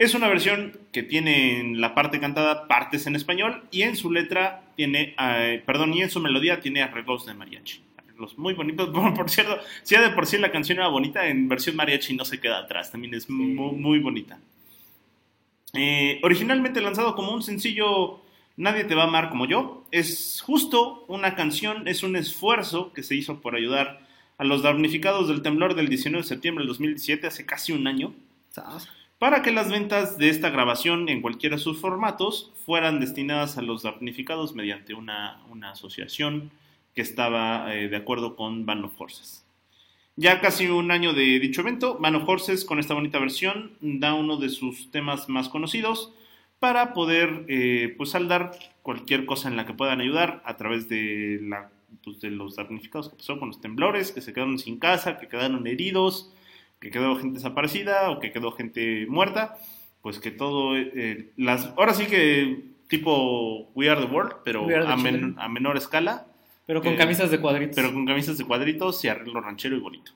es una versión que tiene en la parte cantada partes en español y en su letra tiene, eh, perdón, y en su melodía tiene arreglos de mariachi. Arreglos muy bonitos. [LAUGHS] Por, por cierto, si ya de por sí la canción era bonita, en versión mariachi no se queda atrás. También es muy, muy bonita. Eh, originalmente lanzado como un sencillo Nadie te va a amar como yo, es justo una canción, es un esfuerzo que se hizo por ayudar a los damnificados del temblor del 19 de septiembre del 2017, hace casi un año, para que las ventas de esta grabación en cualquiera de sus formatos fueran destinadas a los damnificados mediante una, una asociación que estaba eh, de acuerdo con Band of Horses. Ya casi un año de dicho evento, Band of Horses con esta bonita versión da uno de sus temas más conocidos para poder eh, pues saldar cualquier cosa en la que puedan ayudar a través de, la, pues, de los damnificados que pasó con los temblores, que se quedaron sin casa, que quedaron heridos, que quedó gente desaparecida o que quedó gente muerta, pues que todo, eh, las, ahora sí que tipo We Are the World, pero We a, men- a menor escala, Pero con Eh, camisas de cuadritos. pero con camisas de cuadritos y arreglo ranchero y bonito.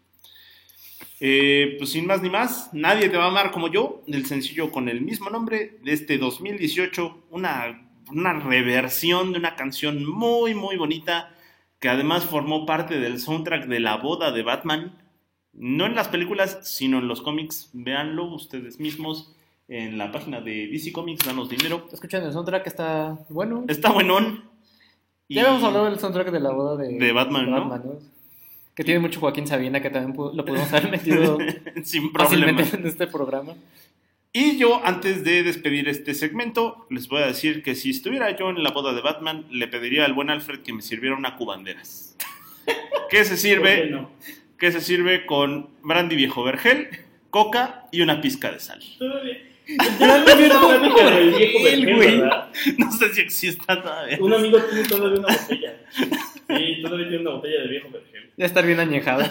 Eh, pues sin más ni más, Nadie te va a amar como yo, del sencillo con el mismo nombre de este 2018, una, una reversión de una canción muy muy bonita que además formó parte del soundtrack de la boda de Batman, no en las películas, sino en los cómics, véanlo ustedes mismos en la página de DC Comics, danos dinero. Escuchan el soundtrack, está bueno. Está buenón. Y- Ya habíamos hablado del soundtrack de la boda de, De Batman, ¿no? Que tiene mucho Joaquín Sabina, que también lo pudimos haber metido [LAUGHS] sin problema. fácilmente en este programa. Y yo, antes de despedir este segmento, les voy a decir que si estuviera yo en la boda de Batman, le pediría al buen Alfred que me sirviera una cubanderas. [LAUGHS] que se ¿Por qué sirve, no? Que se sirve con brandy viejo vergel, coca y una pizca de sal. No plática del viejo vergel, güey. ¿verdad? No sé si exista todavía. Un amigo tiene todavía una botella. Sí, todavía tiene una botella de viejo vergel. Ya estar bien añejado.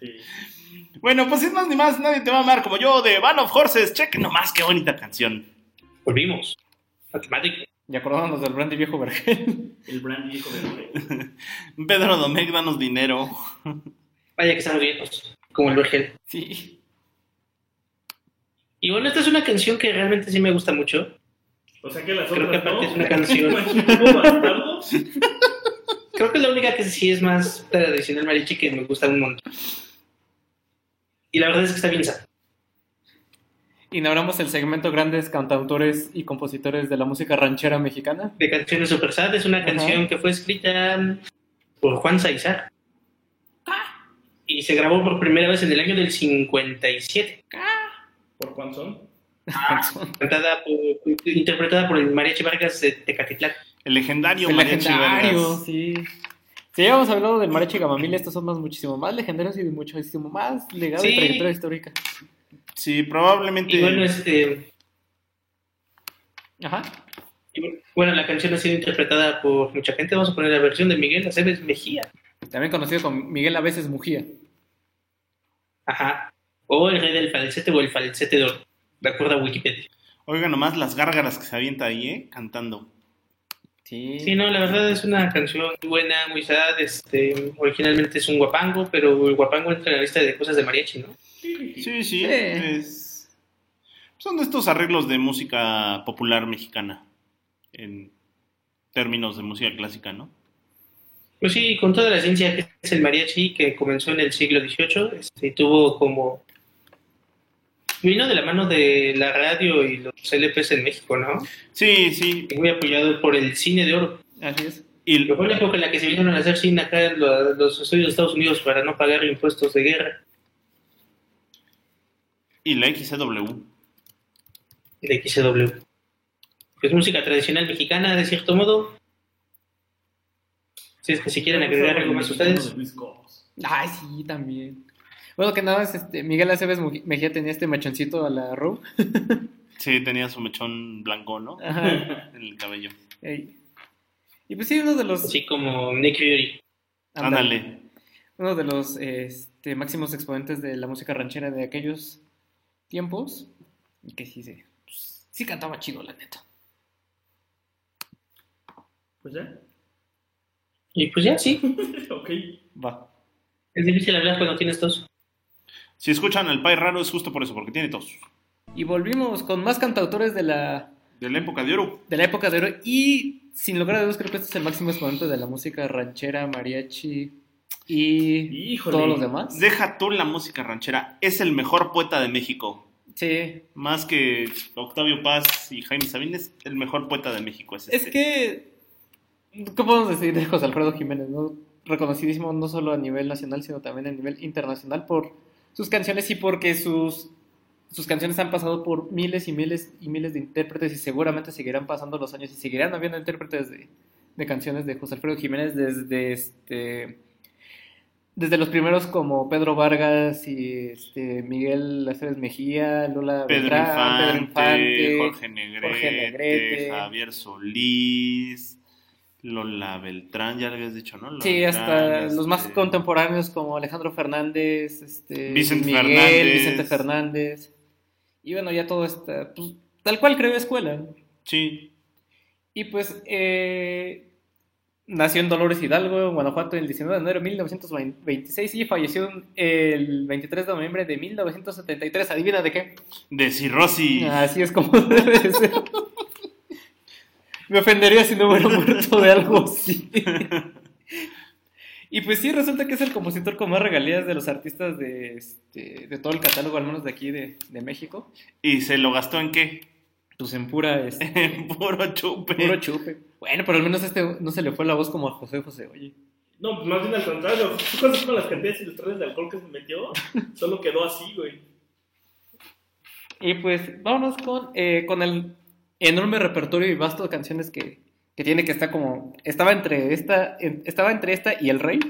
Sí. Bueno, pues sin más ni más, nadie te va a amar como yo de Van of Horses. Chequen nomás qué bonita canción. Volvimos. Matemático. Y acordándonos del brandy viejo vergel. El brand viejo vergel. [LAUGHS] Pedro Domecq, danos dinero. Vaya que estamos viejos. Como el vergel. Sí. Y bueno, esta es una canción que realmente sí me gusta mucho. O sea que las Creo otras que aparte no. es una canción. [LAUGHS] Creo que es la única que sí es más tradicional mariachi que me gusta un montón. Y la verdad es que está bien sana. Inauguramos el segmento Grandes Cantautores y Compositores de la Música Ranchera Mexicana. De Canciones Super Sad es una Ajá. canción que fue escrita por Juan Saizar. Y se grabó por primera vez en el año del 57. ¿Por cuánto son? Cantada por- interpretada por el Mariachi Vargas de Tecatitlán. El legendario El Mariachi legendario, Vargas. sí. Si ya hemos hablado del mariachi Gamamil, estos son más, muchísimo más legendarios y de muchísimo más legado Sí. y trayectoria histórica. Sí, probablemente. Y bueno, este, Ajá. y bueno, la canción ha sido interpretada por mucha gente. Vamos a poner la versión de Miguel Aceves Mejía. También conocido como Miguel a veces Mujía. Ajá. O el rey del falsete o el falsete de acuerdo a Wikipedia. Oiga nomás las gárgaras que se avienta ahí, ¿eh? Cantando. Sí. Sí, no, la verdad es una canción muy buena, muy sad. Este, originalmente es un guapango, pero el guapango entra en la lista de cosas de mariachi, ¿no? Sí, sí. Sí. es- Son de estos arreglos de música popular mexicana. En términos de música clásica, ¿no? Pues sí, con toda la ciencia que es el mariachi, que comenzó en el siglo XVIII, este, tuvo como... Vino de la mano de la radio y los LPs en México, ¿no? Sí, sí. Muy apoyado por el cine de oro. Así es. Y Que fue la época en la que se vinieron a hacer cine acá en lo- los estudios de Estados Unidos para no pagar impuestos de guerra Y la XCW. de XW. Es música tradicional mexicana, de cierto modo. Si es que si quieren agregar algo más ustedes. Ay, sí, también. Bueno, que nada más, este, Miguel Aceves Mejía tenía este machoncito a la Ru. [LAUGHS] Sí, tenía su mechón blanco, ¿no? Ajá. En el cabello. Ey. Y pues sí, uno de los... Así como Nick Fury. Ándale. Uno de los este, máximos exponentes de la música ranchera de aquellos tiempos. Y que sí, se, sí cantaba chido, la neta. Pues ya. Y pues ya, sí. [LAUGHS] ok. Va. Es difícil hablar cuando tienes tos. Si escuchan al Pai Raro es justo por eso, porque tiene tos. Y volvimos con más cantautores de la, De la época de oro. de la época de oro. Y sin lugar a dudas, creo que este es el máximo exponente de la música ranchera, mariachi y Híjole. todos los demás. Deja tú la música ranchera. Es el mejor poeta de México. Sí. Más que Octavio Paz y Jaime Sabines, el mejor poeta de México es, Es este. que. ¿Qué podemos decir de José Alfredo Jiménez? ¿no? Reconocidísimo no solo a nivel nacional, sino también a nivel internacional por sus canciones y porque sus, sus canciones han pasado por miles y miles y miles de intérpretes y seguramente seguirán pasando los años y seguirán habiendo intérpretes de, de canciones de José Alfredo Jiménez desde este desde los primeros como Pedro Vargas y este Miguel Aceves Mejía, Lola Pedro Beltrán, Infante, Pedro Infante, Jorge, Negrete, Jorge Negrete. Javier Solís, Lola Beltrán, ya le habías dicho, ¿no? Lola Sí, hasta Beltrán, los más este, contemporáneos como Alejandro Fernández, este, Vicente Miguel, Fernández. Vicente Fernández. Y bueno, ya todo está, pues, tal cual creo escuela. Sí, Y pues, eh, nació en Dolores Hidalgo, en Guanajuato, el 19 de enero de 1926 y falleció el 23 de noviembre de 1973. ¿Adivina de qué? de cirrosis. Así es como [LAUGHS] debe de ser. Me ofendería si no hubiera muerto de algo así. Y pues sí, resulta que es el compositor con más regalías de los artistas de, este, de todo el catálogo, al menos de aquí de, de México. ¿Y se lo gastó en qué? Pues en pura, este, [LAUGHS] En puro chupe. puro chupe. Bueno, pero al menos este no se le fue la voz como a José José, oye. No, pues más bien al contrario. ¿Tú conoces con las cantidades ilustradas de alcohol que se metió? Solo quedó así, güey. Y pues vámonos con, eh, con el enorme repertorio y vasto de canciones que, que tiene que está como estaba entre esta en- estaba entre esta y el rey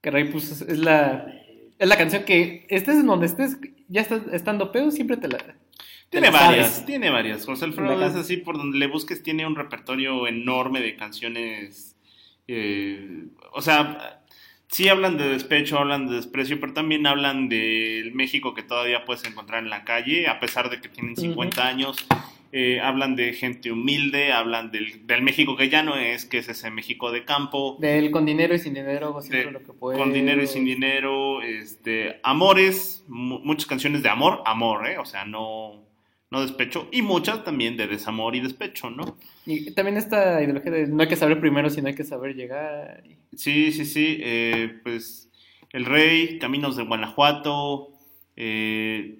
que rey pues es, la es la canción que estés en donde estés ya estás estando pedo siempre te la te Tiene la varias, sabes. tiene varias. José Alfredo es así, por donde le busques, tiene un repertorio enorme de canciones. eh, o sea, sí hablan de despecho, hablan de desprecio, pero también hablan del México que todavía puedes encontrar en la calle, a pesar de que tienen 50 años. Eh, hablan de gente humilde, hablan del, del México que ya no es, que es ese México de campo. del con dinero y sin dinero hago siempre de- lo que puedo con dinero y sin dinero, este, amores, mu- muchas canciones de amor, amor, ¿eh? O sea, no, no despecho, y muchas también de desamor y despecho, ¿no? Y también esta ideología de no hay que saber primero, sino hay que saber llegar. Sí, sí, sí, eh, pues El Rey, Caminos de Guanajuato, eh,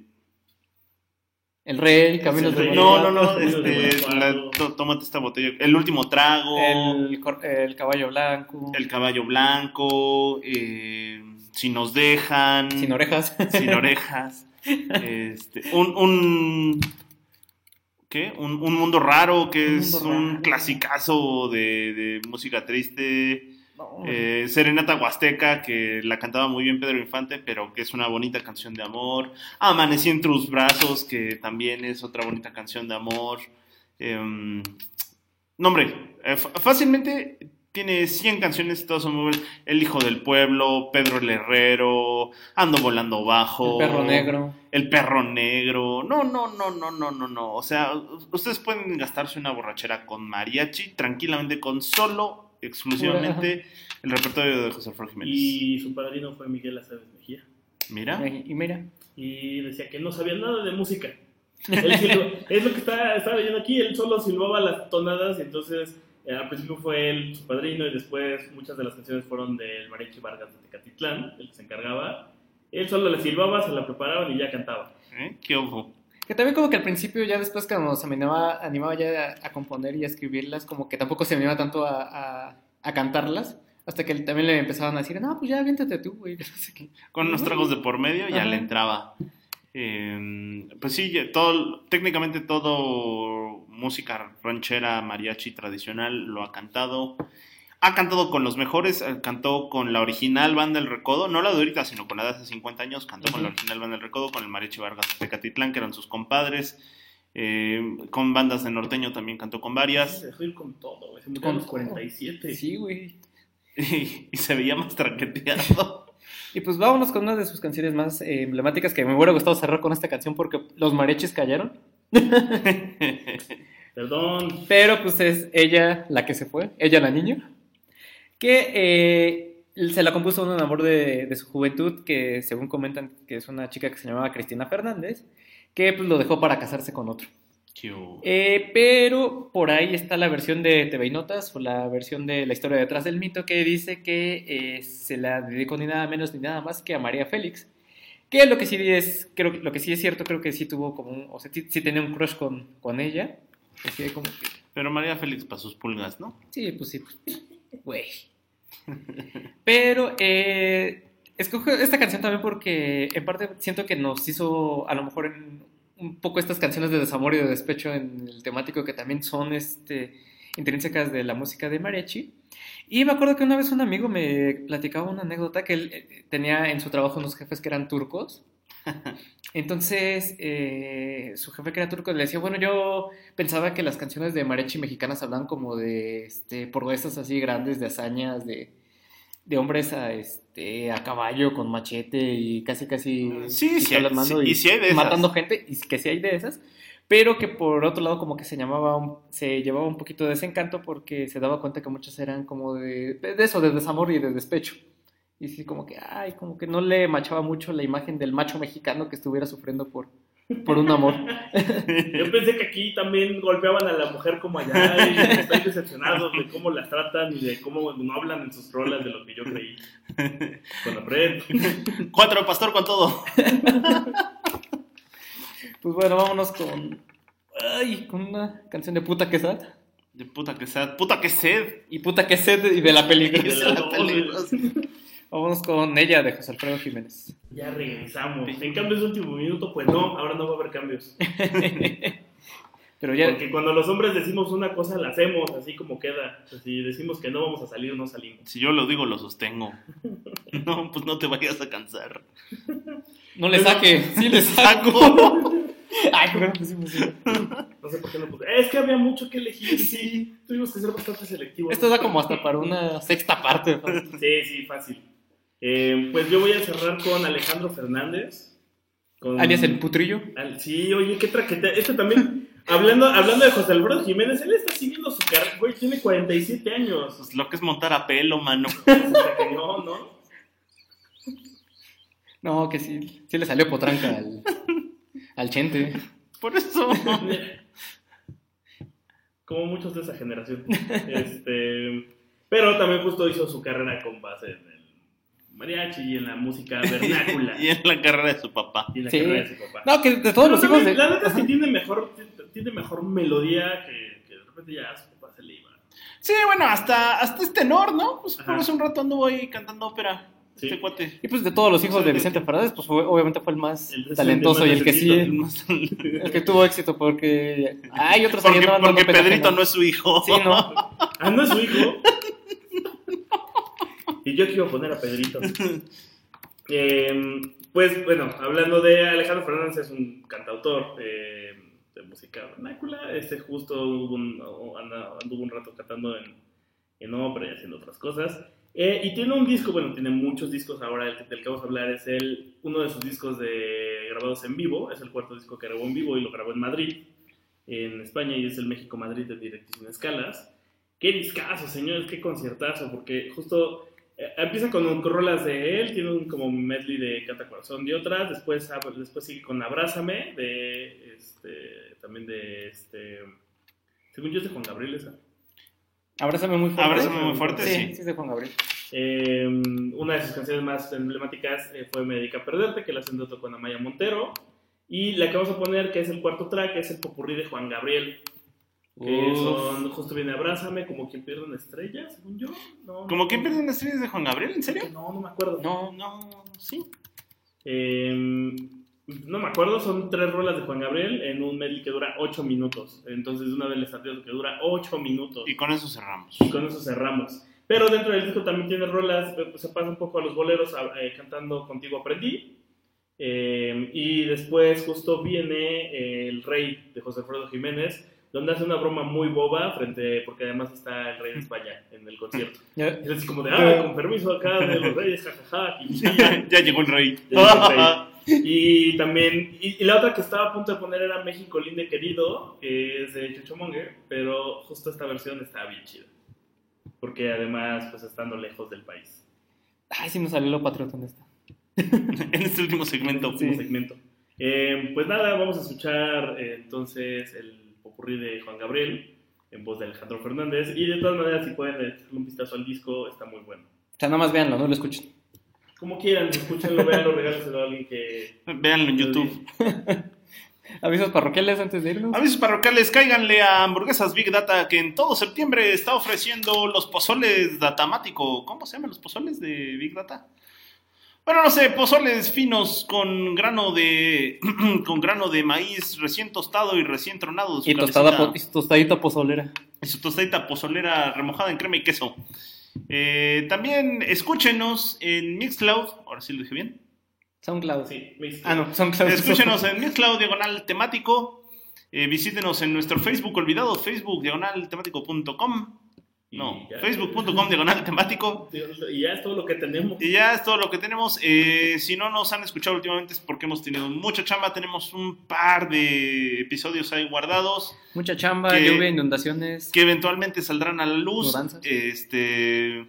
El Rey, Caminos el de no, no, no, este, la- tó- tómate esta botella, El Último Trago, el, el Caballo Blanco, El Caballo Blanco, eh, Si Nos Dejan, Sin Orejas. Sin [LAUGHS] Orejas, este, un, un, ¿qué? Un, un Mundo Raro, que Un es un Raro. clasicazo de, de música triste, No, Eh, Serenata Huasteca, que la cantaba muy bien Pedro Infante, pero que es una bonita canción de amor. Amanecí en tus brazos, que también es otra bonita canción de amor. Em, no, hombre, eh, fácilmente tiene 100 canciones todas son muy buenas. El Hijo del Pueblo, Pedro el Herrero, Ando Volando Bajo. el Perro Negro. El perro negro. No, no, no, no, no, no, no. O sea, ustedes pueden gastarse una borrachera con mariachi, tranquilamente, con solo, exclusivamente, el repertorio de José Alfredo Jiménez. Y su padrino fue Miguel Aceves Mejía. Mira. Y mira, Y decía que no sabía nada de música. [LAUGHS] Silba- es lo que está, estaba leyendo aquí, él solo silbaba las tonadas y entonces eh, al principio fue él su padrino y después muchas de las canciones fueron del Mariachi Vargas de Tecatitlán, el que se encargaba. Él solo le silbaba, se la preparaban y ya cantaba. ¿Eh? ¿Qué ojo? Que también como que al principio, ya después cuando se animaba, animaba ya a, a componer y a escribirlas, como que tampoco se animaba tanto a, a- a cantarlas, hasta que también le empezaban a decir, no, pues ya aviéntate tú, güey. [LAUGHS] Con unos tragos de por medio ya le entraba. Eh, pues sí, todo, técnicamente todo música ranchera, mariachi tradicional lo ha cantado. Ha cantado con los mejores, eh, cantó con la original Banda del Recodo, no la de ahorita, sino con la de hace 50 años, cantó con la original Banda del Recodo, con el Mariachi Vargas de Catitlán, que eran sus compadres. Eh, con bandas de norteño también cantó con Se varias. dejó ir con todo, güey. Se murió Con a los todo. 47. Sí, güey. [LAUGHS] Y, se veía más traqueteado. [LAUGHS] Y pues vámonos con una de sus canciones más eh, emblemáticas que me hubiera gustado cerrar con esta canción porque los mariachis callaron. [LAUGHS] Perdón. Pero pues es ella la que se fue, ella la niña, que eh, se la compuso un amor de, de su juventud, que según comentan que es una chica que se llamaba Cristina Fernández, que pues lo dejó para casarse con otro. Eh, pero por ahí está la versión de TV y Notas o la versión de la historia detrás del mito que dice que eh, se la dedicó ni nada menos ni nada más que a María Félix. Que lo que sí es, creo, lo que sí es cierto, creo que sí tuvo como un, o sea, sí, sí tenía un crush con, con ella. Así de como que, Pero María Félix para sus pulgas, ¿no? Sí, pues sí, pues, güey. Pero eh, escojo esta canción también porque en parte siento que nos hizo a lo mejor en un poco estas canciones de desamor y de despecho en el temático que también son este, intrínsecas de la música de mariachi. Y me acuerdo que una vez un amigo me platicaba una anécdota que él eh, tenía en su trabajo unos jefes que eran turcos. [LAUGHS] Entonces, eh, su jefe que era turco le decía, bueno, yo pensaba que las canciones de mariachi mexicanas hablan como de este, proezas así grandes, de hazañas, de, de hombres a, este, a caballo con machete y casi casi Sí, y sí hay de esas. matando gente, y que sí hay de esas, pero que por otro lado como que se llamaba, se llevaba un poquito de desencanto porque se daba cuenta que muchas eran como de, de eso, de desamor y de despecho. Y sí, como que, ay, como que no le machaba mucho la imagen del macho mexicano que estuviera sufriendo por, por un amor. [LAUGHS] Yo pensé que aquí también golpeaban a la mujer como allá y estoy decepcionado de cómo las tratan y de cómo no hablan en sus rolas de lo que yo creí. Con la pred. [LAUGHS] Cuatro, pastor con todo. [LAUGHS] Pues bueno, vámonos con, ay, con una canción de puta que sad. De puta que sed. Puta que sed. Y puta que sed y de la película. Es la peligrosa. Vámonos con ella de José Alfredo Jiménez. Ya regresamos. En cambios de último minuto, pues no, ahora no va a haber cambios. [LAUGHS] Pero ya, Porque cuando los hombres decimos una cosa, la hacemos así como queda. Si decimos que no vamos a salir, no salimos. Si yo lo digo, lo sostengo. [LAUGHS] No, pues no te vayas a cansar. no le saque, sí le [LAUGHS] saco. Ay, ¿por qué no pusimos eso? No sé por qué no puse. Es que había mucho que elegir. Sí, tuvimos que ser bastante selectivos. Esto da como hasta para una sexta parte. Sí, sí, fácil. Eh, pues yo voy a cerrar con Alejandro Fernández. Con... Alias el putrillo. Al- Sí, oye, qué traquete. Este también, hablando, hablando de José Alfredo Jiménez, él está siguiendo su carrera, güey, tiene 47 años. Pues lo que es montar a pelo, mano. [LAUGHS] Cañón, ¿no? No, que sí, sí le salió potranca al, al chente. Por eso. Como muchos de esa generación. Este, pero también justo hizo su carrera con base en el mariachi y en la música [LAUGHS] vernácula. y en la carrera de su papá. y en la Sí. carrera de su papá. No, que de todos los hijos de... La neta es que tiene mejor, tiene mejor melodía que, que de repente ya a su papá se le iba. Sí, bueno, hasta, hasta este tenor, ¿no? Pues Ajá. por hace un rato anduvo ahí cantando ópera. Sí. Este cuate. Y pues de todos los hijos de Vicente Fernández, pues fue- obviamente fue el más El talentoso y el que sí, el [LAUGHS] el que tuvo éxito, porque hay otros Porque, porque Pedrito ¿no? no es su hijo. Sí, no. Ah, no es su hijo. [LAUGHS] y yo que iba a poner a Pedrito. [LAUGHS] Eh, pues bueno, hablando de Alejandro Fernández, es un cantautor eh, de música vernácula. Este justo hubo un- anda- anduvo un rato cantando en, en ópera y haciendo otras cosas. Eh, y tiene un disco, bueno, tiene muchos discos ahora, el del que vamos a hablar es el, uno de sus discos de, grabados en vivo, es el cuarto disco que grabó en vivo y lo grabó en Madrid, en España, y es el México-Madrid de sin escalas. Qué discazo, señores, qué conciertazo, porque justo empieza con, con rolas de él, tiene un como medley de Canta Corazón de otras, después, ab- después sigue con Abrázame, de, este, también de, este, según yo es de Juan Gabriel esa. Abrázame muy fuerte. Abrázame muy fuerte, sí. Sí, sí es de Juan Gabriel. Eh, una de sus canciones más emblemáticas eh, fue Me dedica a perderte, que la hacen dueto con Amaya Montero. Y la que vamos a poner, que es el cuarto track, es el popurrí de Juan Gabriel. Que son, justo viene Abrázame, como quien pierde una estrella, según yo. No, ¿Como no, quién pierde una estrella de Juan Gabriel? ¿En serio? No, no me acuerdo. No, No, sí. Eh, no me acuerdo, son tres rolas de Juan Gabriel en un medley que dura 8 minutos. Entonces, de una vez les advierto que dura 8 minutos. Y con eso cerramos. Y con eso cerramos. Pero dentro del disco también tiene rolas, eh, pues se pasa un poco a los boleros eh, cantando Contigo Aprendí. Eh, y después justo viene eh, El Rey de José Alfredo Jiménez, donde hace una broma muy boba, frente porque además está el Rey de España en el concierto. Es así como de, ah, con permiso acá de los reyes, jajaja. Y, [LAUGHS] ya llegó el rey. Ya llegó el rey. y también, y, y la otra que estaba a punto de poner era México lindo y querido, que es de Chucho Monger, pero justo esta versión está bien chida. Porque además, pues estando lejos del país. Ay, sí nos salió lo patriota en esta. [LAUGHS] en este último segmento. Último segmento. Eh, pues nada, vamos a escuchar eh, entonces el popurrí de Juan Gabriel en voz de Alejandro Fernández. Y de todas maneras, si pueden echarle un vistazo al disco, está muy bueno. O sea, nada más véanlo, no lo escuchen. Como quieran, escúchenlo, véanlo, regálenselo a alguien que... [LAUGHS] Véanlo en YouTube. [LAUGHS] Avisos parroquiales antes de irnos. Avisos parroquiales, cáiganle a Hamburguesas Big Data que en todo septiembre está ofreciendo los pozoles datamático. ¿Cómo se llaman los pozoles de Big Data? Bueno, no sé, pozoles finos con grano de [CLEARS THROAT] con grano de maíz recién tostado y recién tronado. su Y, tostada po- y tostadita pozolera. y su tostadita pozolera remojada en crema y queso. Eh, también escúchenos en Mixcloud. Ahora sí lo dije bien. SoundCloud. Sí, mix- Ah, no, SoundCloud. Escúchenos en [LAUGHS] Mixcloud diagonal temático. Eh, visítenos en nuestro Facebook olvidado, facebook diagonal temático.com. No, facebook.com diagonal temático. Y ya es todo lo que tenemos. Y ya es todo lo que tenemos. Eh, si no nos han escuchado últimamente es porque hemos tenido mucha chamba. Tenemos un par de episodios ahí guardados Mucha chamba, Que- lluvia, inundaciones. que eventualmente saldrán a la luz. Mudanzas. Este,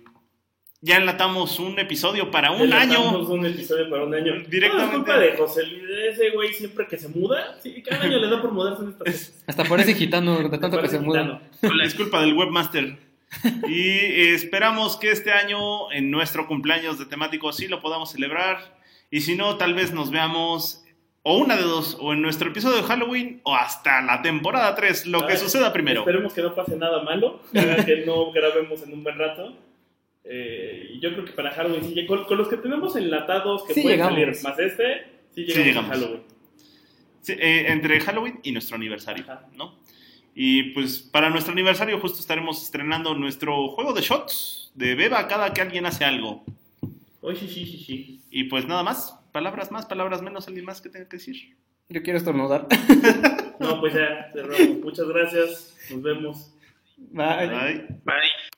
ya enlatamos un episodio para un año. Enlatamos un episodio para un año. Directamente. No, es culpa de José Luis, ese güey siempre que se muda. Sí, cada año le da por mudarse en cosas. Hasta parece gitano de tanto que se muda. la disculpa del webmaster. [LAUGHS] Y esperamos que este año, en nuestro cumpleaños de temático, sí lo podamos celebrar. Y si no, tal vez nos veamos o una de dos, o en nuestro episodio de Halloween, o hasta la temporada 3, lo que Ay, suceda primero. Esperemos que no pase nada malo, [LAUGHS] que que no grabemos en un buen rato. Eh, y yo creo que para Halloween, sí, con, con los que tenemos enlatados que Sí pueden llegamos. salir más este, sí llegamos, llegamos. a Halloween. Sí, eh, entre Halloween y nuestro aniversario, Ajá. ¿no? Y pues para nuestro aniversario justo estaremos estrenando nuestro juego de shots de beba cada que alguien hace algo. Hoy sí, sí, sí, sí. Y pues nada más, palabras más, palabras menos, alguien más que tenga que decir. Yo quiero estornudar. [LAUGHS] No, pues ya, cerramos. Muchas gracias. Nos vemos. Bye. Bye. Bye.